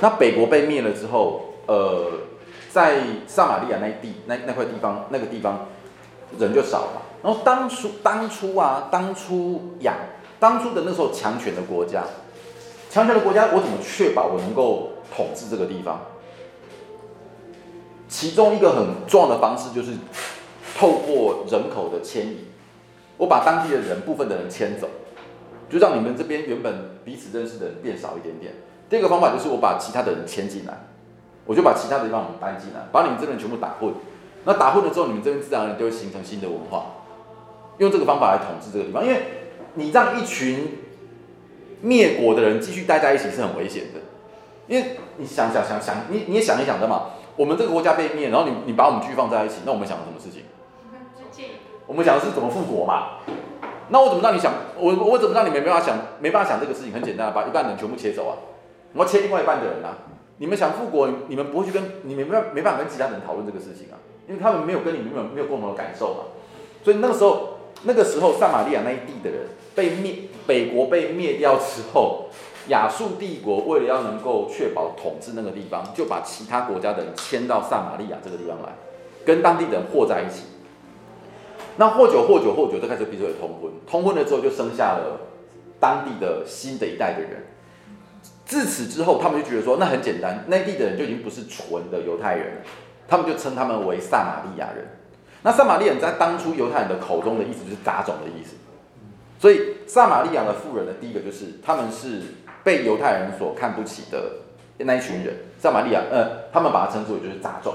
那北国被灭了之后，呃，在撒玛利亚那地那那块地方，那个地方人就少了。然后当初当初啊，当初亚当初的那时候强权的国家，强权的国家，我怎么确保我能够统治这个地方？其中一个很重要的方式就是透过人口的迁移，我把当地的人部分的人迁走，就让你们这边原本彼此认识的人变少一点点。第二个方法就是我把其他的人迁进来，我就把其他的地方我们搬进来，把你们这边全部打混。那打混了之后，你们这边自然而然就会形成新的文化，用这个方法来统治这个地方。因为你让一群灭国的人继续待在一起是很危险的，因为你想想想想，你你也想一想的嘛。我们这个国家被灭，然后你你把我们继续放在一起，那我们想什么事情？我们想的是怎么复国嘛？那我怎么让你想？我我怎么让你没办法想？没办法想这个事情？很简单，把一半人全部切走啊！我要切另外一半的人啊！你们想复国，你们不会去跟你们没办没办法跟其他人讨论这个事情啊，因为他们没有跟你们没有没有共同的感受嘛。所以那个时候，那个时候撒玛利亚那一地的人被灭，北国被灭掉之后。亚述帝国为了要能够确保统治那个地方，就把其他国家的人迁到撒玛利亚这个地方来，跟当地人和在一起。那或久或久或久，就开始彼此通婚，通婚了之后就生下了当地的新的一代的人。自此之后，他们就觉得说，那很简单，内地的人就已经不是纯的犹太人了，他们就称他们为撒玛利亚人。那撒玛利亚人在当初犹太人的口中的意思就是杂种的意思。所以撒玛利亚的富人的第一个就是他们是。被犹太人所看不起的那一群人，撒玛利亚，呃，他们把它称之为就是杂种。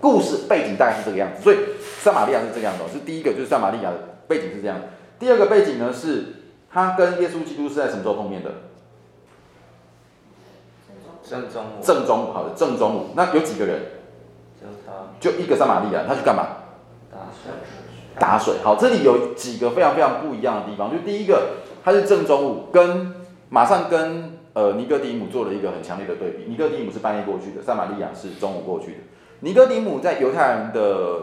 故事背景大概是这个样子，所以撒玛利亚是这个样子，是第一个，就是撒玛利亚的背景是这样。第二个背景呢，是他跟耶稣基督是在什么时候碰面的？正中午。正中午，好的，正中午。那有几个人？就他。就一个撒玛利亚，他去干嘛？打水。打水。好，这里有几个非常非常不一样的地方。就第一个，他是正中午，跟。马上跟呃尼哥底姆做了一个很强烈的对比。尼哥底姆是半夜过去的，撒玛利亚是中午过去的。尼哥底姆在犹太人的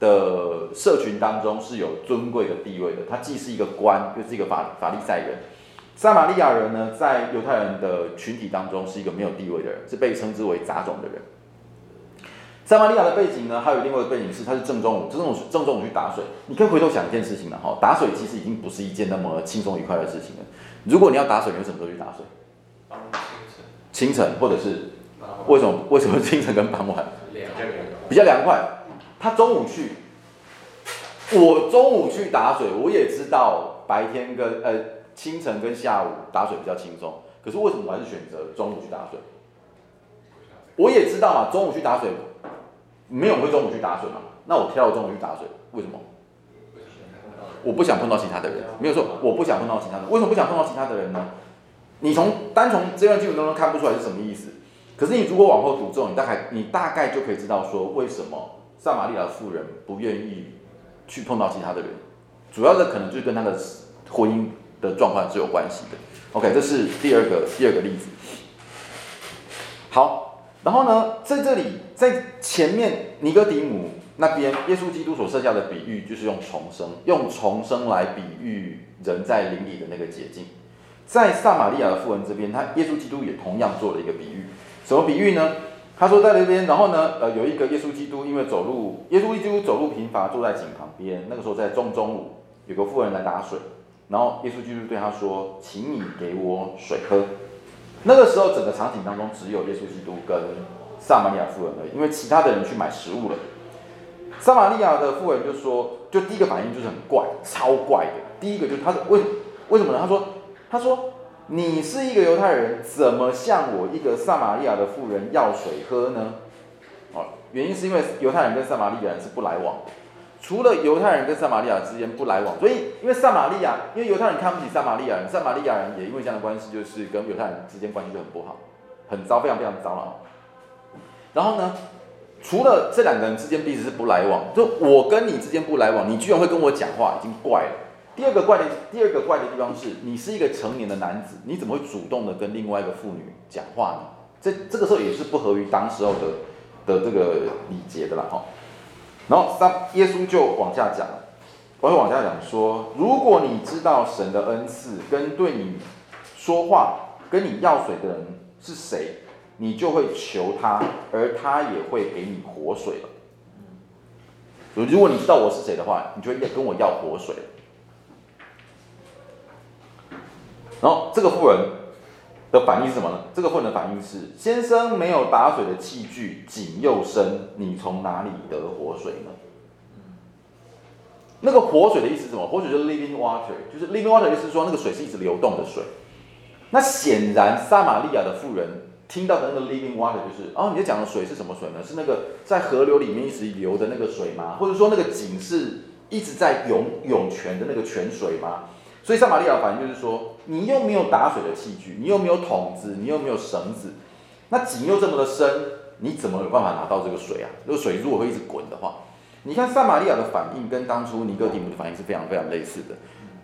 的社群当中是有尊贵的地位的，他既是一个官，又是一个法法利赛人。撒玛利亚人呢，在犹太人的群体当中是一个没有地位的人，是被称之为杂种的人。撒玛利亚的背景呢，还有另外一个背景是，他是正中午，正中午正中午去打水。你可以回头想一件事情了哈，打水其实已经不是一件那么轻松愉快的事情了。如果你要打水，你什么时候去打水？清晨，或者是为什么？为什么清晨跟傍晚？比较凉快。他中午去，我中午去打水，我也知道白天跟呃清晨跟下午打水比较轻松。可是为什么我还是选择中午去打水？我也知道嘛，中午去打水，没有人会中午去打水嘛。那我挑中午去打水，为什么？我不想碰到其他的人，没有错，我不想碰到其他的人。为什么不想碰到其他的人呢？你从单从这段经文当中看不出来是什么意思。可是你如果往后读之后，你大概你大概就可以知道说，为什么撒玛利亚妇人不愿意去碰到其他的人。主要的可能就是跟他的婚姻的状况是有关系的。OK，这是第二个第二个例子。好，然后呢，在这里在前面尼哥底母。那边耶稣基督所设下的比喻就是用重生，用重生来比喻人在灵里的那个洁净。在撒玛利亚的妇人这边，他耶稣基督也同样做了一个比喻。什么比喻呢？他说在那边，然后呢，呃，有一个耶稣基督因为走路，耶稣基督走路贫乏，坐在井旁边。那个时候在中中午，有个妇人来打水，然后耶稣基督对他说：“请你给我水喝。”那个时候整个场景当中只有耶稣基督跟撒玛利亚妇人而已，因为其他的人去买食物了。撒玛利亚的妇人就说，就第一个反应就是很怪，超怪的。第一个就是他说为为什么呢？他说他说你是一个犹太人，怎么向我一个撒玛利亚的妇人要水喝呢？哦，原因是因为犹太人跟撒玛利亚人是不来往的，除了犹太人跟撒玛利亚之间不来往，所以因为撒玛利亚，因为犹太人看不起撒玛利亚人，撒玛利亚人也因为这样的关系，就是跟犹太人之间关系就很不好，很糟，非常非常糟了。然后呢？除了这两个人之间彼此是不来往，就我跟你之间不来往，你居然会跟我讲话，已经怪了。第二个怪的，第二个怪的地方是，你是一个成年的男子，你怎么会主动的跟另外一个妇女讲话呢？这这个时候也是不合于当时候的的这个礼节的啦哈。然后三耶稣就往下讲，我会往下讲说，如果你知道神的恩赐跟对你说话、跟你要水的人是谁，你就会求他，而他也会给你活水了。如果你知道我是谁的话，你就会跟我要活水。然后这个妇人的反应是什么呢？这个妇人的反应是：先生没有打水的器具，井又深，你从哪里得活水呢？那个活水的意思是什么？活水就是 living water，就是 living water 的意思是说那个水是一直流动的水。那显然撒玛利亚的妇人听到的那个 living water 就是，哦，你在讲的水是什么水呢？是那个在河流里面一直流的那个水吗？或者说那个井是一直在涌涌泉的那个泉水吗？所以撒玛利亚反应就是说，你又没有打水的器具，你又没有桶子，你又没有绳子，那井又这么的深，你怎么有办法拿到这个水啊？这个水如果会一直滚的话，你看撒玛利亚的反应跟当初尼哥底姆的反应是非常非常类似的。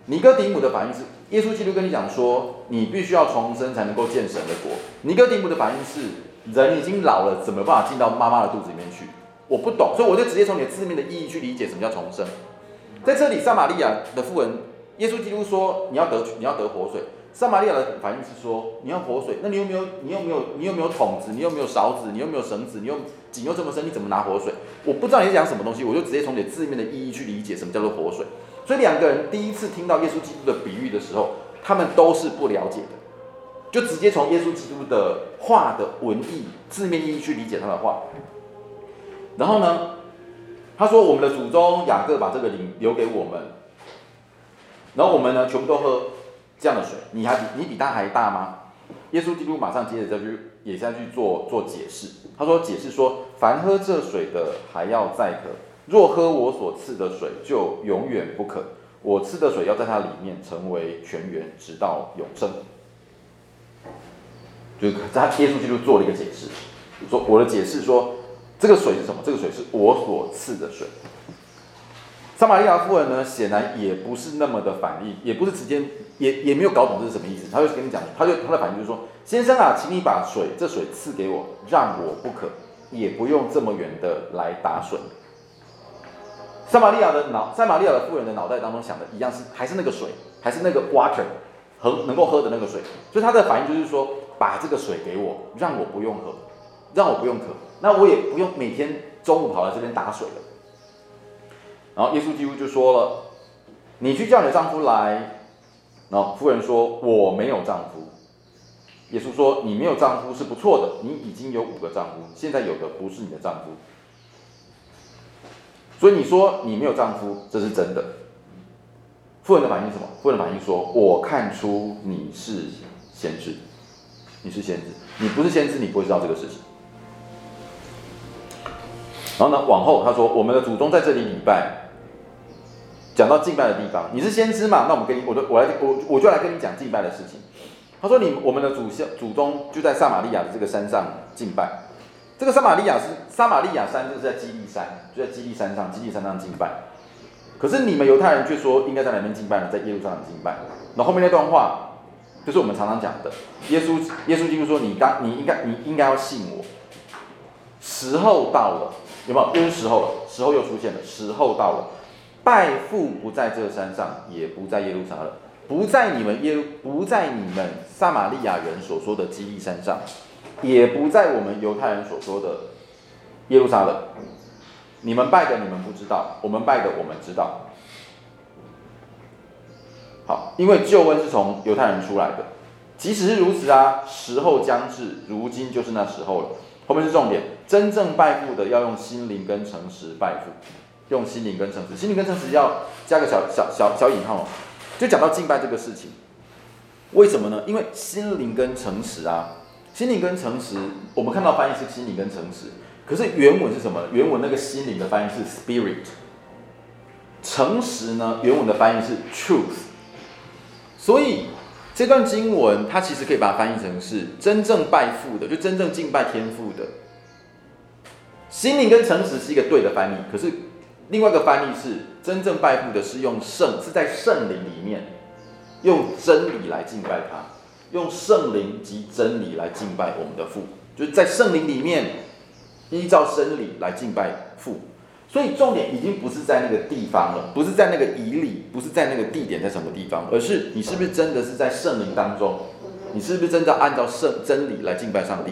尼哥底姆的反应是，耶稣基督跟你讲说，你必须要重生才能够见神的国。尼哥底姆的反应是，人已经老了，怎么办法进到妈妈的肚子里面去？我不懂，所以我就直接从你的字面的意义去理解什么叫重生。在这里，撒玛利亚的妇人。耶稣基督说：“你要得，你要得活水。”撒玛利亚的反应是说：“你要活水，那你有没有？你有没有？你有没有桶子？你有没有勺子？你有没有绳子？你又井又这么深，你怎么拿活水？”我不知道你在讲什么东西，我就直接从你字面的意义去理解什么叫做活水。所以两个人第一次听到耶稣基督的比喻的时候，他们都是不了解的，就直接从耶稣基督的话的文意字面意义去理解他的话。然后呢，他说：“我们的祖宗雅各把这个灵留给我们。”然后我们呢，全部都喝这样的水。你还比你比他还大吗？耶稣基督马上接着再去也下去做做解释。他说解释说，凡喝这水的还要再渴；若喝我所赐的水，就永远不渴。我赐的水要在他里面成为泉源，直到永生。就他耶稣基督做了一个解释，说我的解释说，这个水是什么？这个水是我所赐的水。撒玛利亚妇人呢，显然也不是那么的反应，也不是直接，也也没有搞懂这是什么意思。他就跟你讲，他就他的反应就是说：“先生啊，请你把水，这水赐给我，让我不渴，也不用这么远的来打水。”撒玛利亚的脑，撒玛利亚的妇人的脑袋当中想的一样是，还是那个水，还是那个 water，和能够喝的那个水。所以他的反应就是说：“把这个水给我，让我不用喝，让我不用渴，那我也不用每天中午跑来这边打水了。”然后耶稣基督就说了：“你去叫你的丈夫来。”然后妇人说：“我没有丈夫。”耶稣说：“你没有丈夫是不错的，你已经有五个丈夫，现在有的不是你的丈夫。所以你说你没有丈夫，这是真的。”妇人的反应是什么？妇人反应说：“我看出你是先知，你是先知，你不是先知，你不会知道这个事情。”然后呢，往后他说：“我们的祖宗在这里礼拜。”讲到敬拜的地方，你是先知嘛？那我们跟你，我就我来，我我就来跟你讲敬拜的事情。他说：“你我们的祖先祖宗就在撒玛利亚的这个山上敬拜。这个撒玛利亚是撒玛利亚山，就是在基利山，就在基利山上，基利山上敬拜。可是你们犹太人却说应该在哪边敬拜呢？在耶路撒冷敬拜。那后，后面那段话就是我们常常讲的，耶稣耶稣基督说：你当你应该你应该要信我。时候到了，有没有？又是时候了，时候又出现了，时候到了。”拜父不在这山上，也不在耶路撒冷，不在你们耶路，不在你们撒玛利亚人所说的基利山上，也不在我们犹太人所说的耶路撒冷。你们拜的你们不知道，我们拜的我们知道。好，因为救恩是从犹太人出来的，即使是如此啊，时候将至，如今就是那时候了。后面是重点，真正拜父的要用心灵跟诚实拜父。用心灵跟诚实，心灵跟诚实要加个小小小小引号，就讲到敬拜这个事情。为什么呢？因为心灵跟诚实啊，心灵跟诚实，我们看到翻译是心灵跟诚实，可是原文是什么？原文那个心灵的翻译是 spirit，诚实呢？原文的翻译是 truth。所以这段经文它其实可以把它翻译成是真正拜父的，就真正敬拜天父的。心灵跟诚实是一个对的翻译，可是。另外一个翻译是真正拜父的是用圣，是在圣灵里面用真理来敬拜他，用圣灵及真理来敬拜我们的父，就是在圣灵里面依照真理来敬拜父。所以重点已经不是在那个地方了，不是在那个仪礼，不是在那个地点在什么地方，而是你是不是真的是在圣灵当中，你是不是真的按照圣真理来敬拜上帝？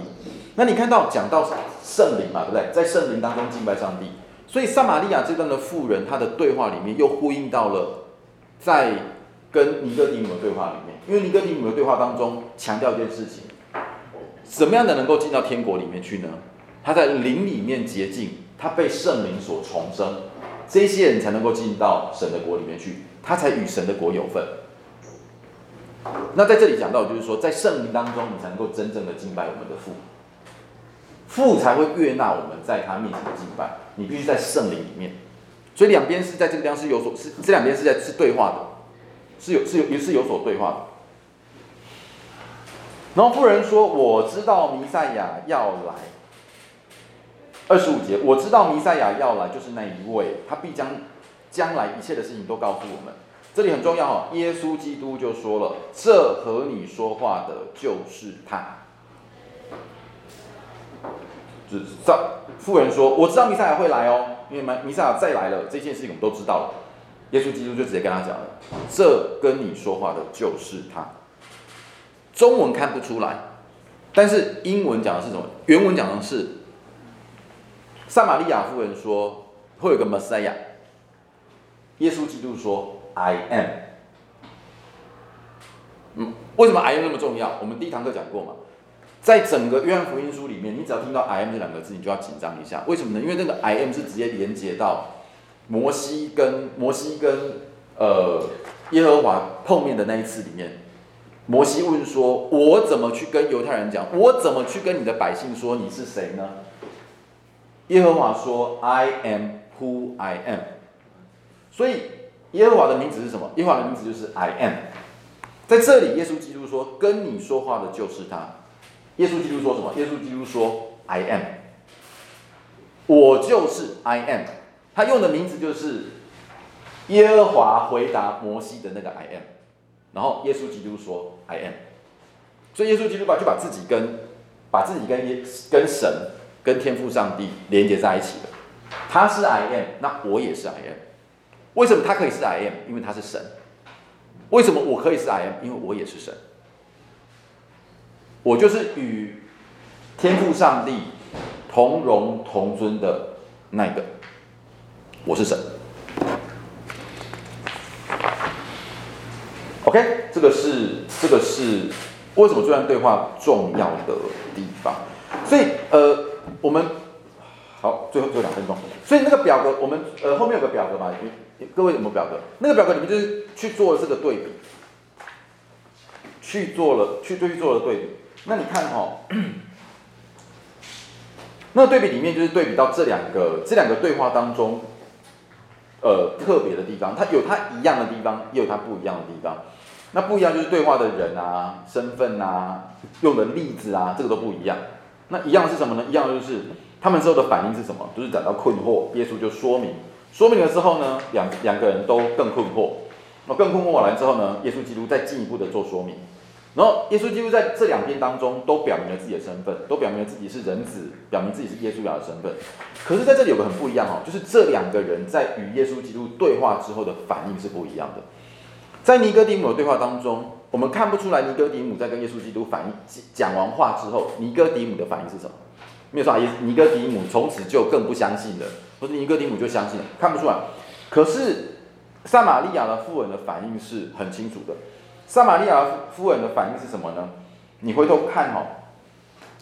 那你看到讲到圣灵嘛，对不对？在圣灵当中敬拜上帝。所以撒玛利亚这段的妇人，她的对话里面又呼应到了在跟尼哥底母的对话里面，因为尼哥底母的对话当中强调一件事情：什么样的能够进到天国里面去呢？他在灵里面洁净。他被圣灵所重生，这些人才能够进到神的国里面去，他才与神的国有份。那在这里讲到，就是说，在圣灵当中，你才能够真正的敬拜我们的父，父才会悦纳我们在他面前的敬拜。你必须在圣灵里面，所以两边是在这个地方是有所是这两边是在是对话的，是有是有也是有所对话的。然后妇人说：“我知道弥赛亚要来。”二十五节，我知道弥赛亚要来，就是那一位，他必将将来一切的事情都告诉我们。这里很重要哦，耶稣基督就说了：“这和你说话的就是他。”就是妇人说：“我知道弥赛亚会来哦，因为弥赛亚再来了，这件事情我们都知道了。”耶稣基督就直接跟他讲了：“这跟你说话的就是他。”中文看不出来，但是英文讲的是什么？原文讲的是。撒玛利亚妇人说：“会有个 Messiah。”耶稣基督说：“I am。”嗯，为什么 I am 那么重要？我们第一堂课讲过嘛，在整个约翰福音书里面，你只要听到 I am 这两个字，你就要紧张一下。为什么呢？因为那个 I am 是直接连接到摩西跟摩西跟呃耶和华碰面的那一次里面。摩西问说：“我怎么去跟犹太人讲？我怎么去跟你的百姓说你是谁呢？”耶和华说：“I am who I am。”所以耶和华的名字是什么？耶和华的名字就是 I am。在这里，耶稣基督说：“跟你说话的就是他。”耶稣基督说什么？耶稣基督说：“I am。”我就是 I am。他用的名字就是耶和华回答摩西的那个 I am。然后耶稣基督说：“I am。”所以耶稣基督把就把自己跟把自己跟耶跟神。跟天父上帝连接在一起的，他是 I am，那我也是 I am。为什么他可以是 I am？因为他是神。为什么我可以是 I am？因为我也是神。我就是与天父上帝同荣同尊的那一个，我是神。OK，这个是这个是为什么这段对话重要的地方。所以呃。我们好，最后最后两分钟。所以那个表格，我们呃后面有个表格嘛？各位有没有表格？那个表格里面就是去做了这个对比，去做了去就去做了对比。那你看、哦，那对比里面就是对比到这两个这两个对话当中，呃特别的地方，它有它一样的地方，也有它不一样的地方。那不一样就是对话的人啊、身份啊、用的例子啊，这个都不一样。那一样是什么呢？一样就是他们之后的反应是什么？就是感到困惑，耶稣就说明，说明了之后呢，两两个人都更困惑。那更困惑完了之后呢，耶稣基督再进一步的做说明。然后耶稣基督在这两篇当中都表明了自己的身份，都表明了自己是人子，表明自己是耶稣亚的身份。可是在这里有个很不一样哦，就是这两个人在与耶稣基督对话之后的反应是不一样的。在尼哥底母的对话当中。我们看不出来尼哥底母在跟耶稣基督反应讲完话之后，尼哥底母的反应是什么？没有说啊，尼哥底母从此就更不相信了，或者尼哥底母就相信了，看不出来。可是撒玛利亚的妇人的反应是很清楚的。撒玛利亚夫人的反应是什么呢？你回头看哦，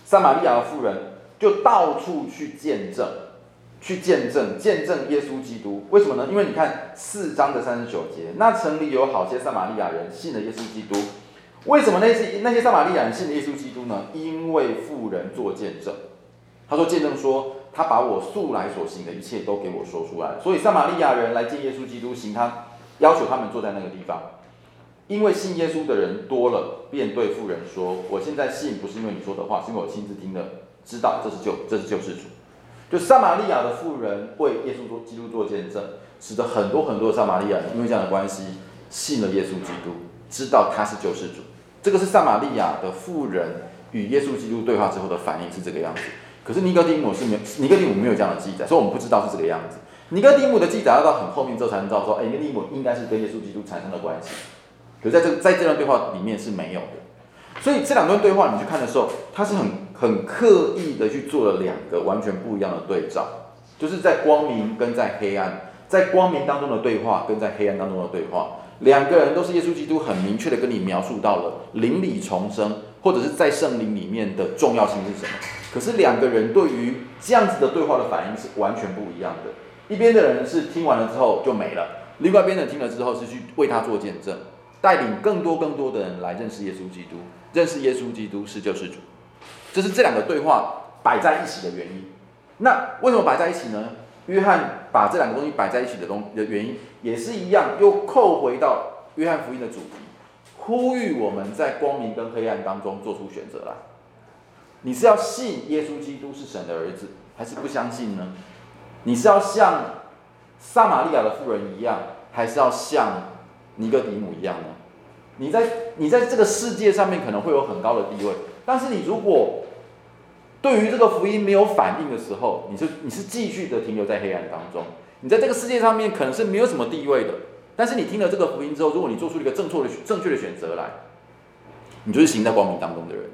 撒玛利亚的妇人就到处去见证。去见证见证耶稣基督，为什么呢？因为你看四章的三十九节，那城里有好些撒玛利亚人信了耶稣基督。为什么那些那些撒玛利亚人信了耶稣基督呢？因为妇人做见证，他说见证说他把我素来所行的一切都给我说出来。所以撒玛利亚人来见耶稣基督，行他要求他们坐在那个地方。因为信耶稣的人多了，便对富人说：“我现在信不是因为你说的话，是因为我亲自听的，知道这是救这是救世主。”就撒玛利亚的富人为耶稣做基督做见证，使得很多很多的撒玛利亚人因为这样的关系信了耶稣基督，知道他是救世主。这个是撒玛利亚的富人与耶稣基督对话之后的反应是这个样子。可是尼哥底母是没有，尼哥底母没有这样的记载，所以我们不知道是这个样子。尼哥底母的记载要到很后面之后才能知道说，哎，尼哥底母应该是跟耶稣基督产生了关系。可是在这在这段对话里面是没有的。所以这两段对话你去看的时候，他是很很刻意的去做了两个完全不一样的对照，就是在光明跟在黑暗，在光明当中的对话跟在黑暗当中的对话，两个人都是耶稣基督很明确的跟你描述到了灵里重生，或者是在圣灵里面的重要性是什么。可是两个人对于这样子的对话的反应是完全不一样的。一边的人是听完了之后就没了，另外一边的听了之后是去为他做见证，带领更多更多的人来认识耶稣基督，认识耶稣基督是救世主。这是这两个对话摆在一起的原因。那为什么摆在一起呢？约翰把这两个东西摆在一起的东的原因也是一样，又扣回到约翰福音的主题，呼吁我们在光明跟黑暗当中做出选择来。你是要信耶稣基督是神的儿子，还是不相信呢？你是要像撒玛利亚的妇人一样，还是要像尼哥底母一样呢？你在你在这个世界上面可能会有很高的地位，但是你如果对于这个福音没有反应的时候，你是你是继续的停留在黑暗当中。你在这个世界上面可能是没有什么地位的，但是你听了这个福音之后，如果你做出一个正确的正确的选择来，你就是行在光明当中的人了。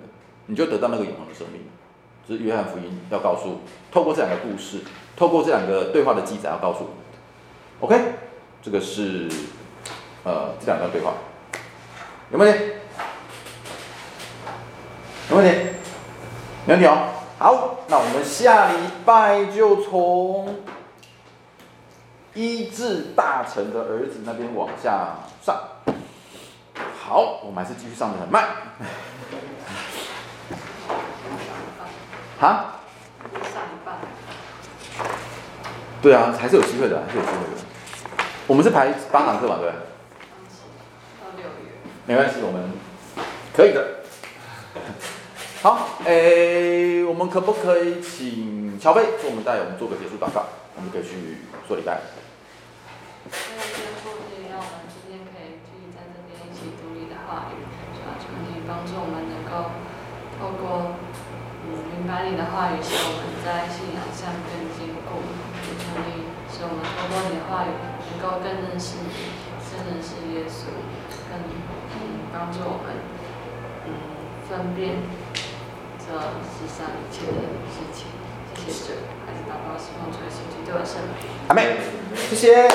你就得到那个永恒的生命，这、就是约翰福音要告诉，透过这两个故事，透过这两个对话的记载要告诉我们。OK，这个是呃这两段对话，有问题？有问题？没问题哦。好，那我们下礼拜就从医治大臣的儿子那边往下上。好，我们还是继续上的很慢。啊？上一半。对啊，还是有机会的，还是有机会的。我们是排八堂课嘛，对。没关系，我们可以的。好，诶，我们可不可以请乔飞给我们带我们做个结束祷告？我们可以去做礼拜。谢谢父亲，让我们今天可以聚在这边一起读你的话语，主要求你帮助我们能够透过。明白你的话语，使我们在信仰上更坚固。也求你使我们透过你的话语，能够更认识你，更认识耶稣，帮助我们嗯分辨这世上一切的事情。谢谢主，还是祷告，希望主耶稣基督的圣名。阿妹。谢谢。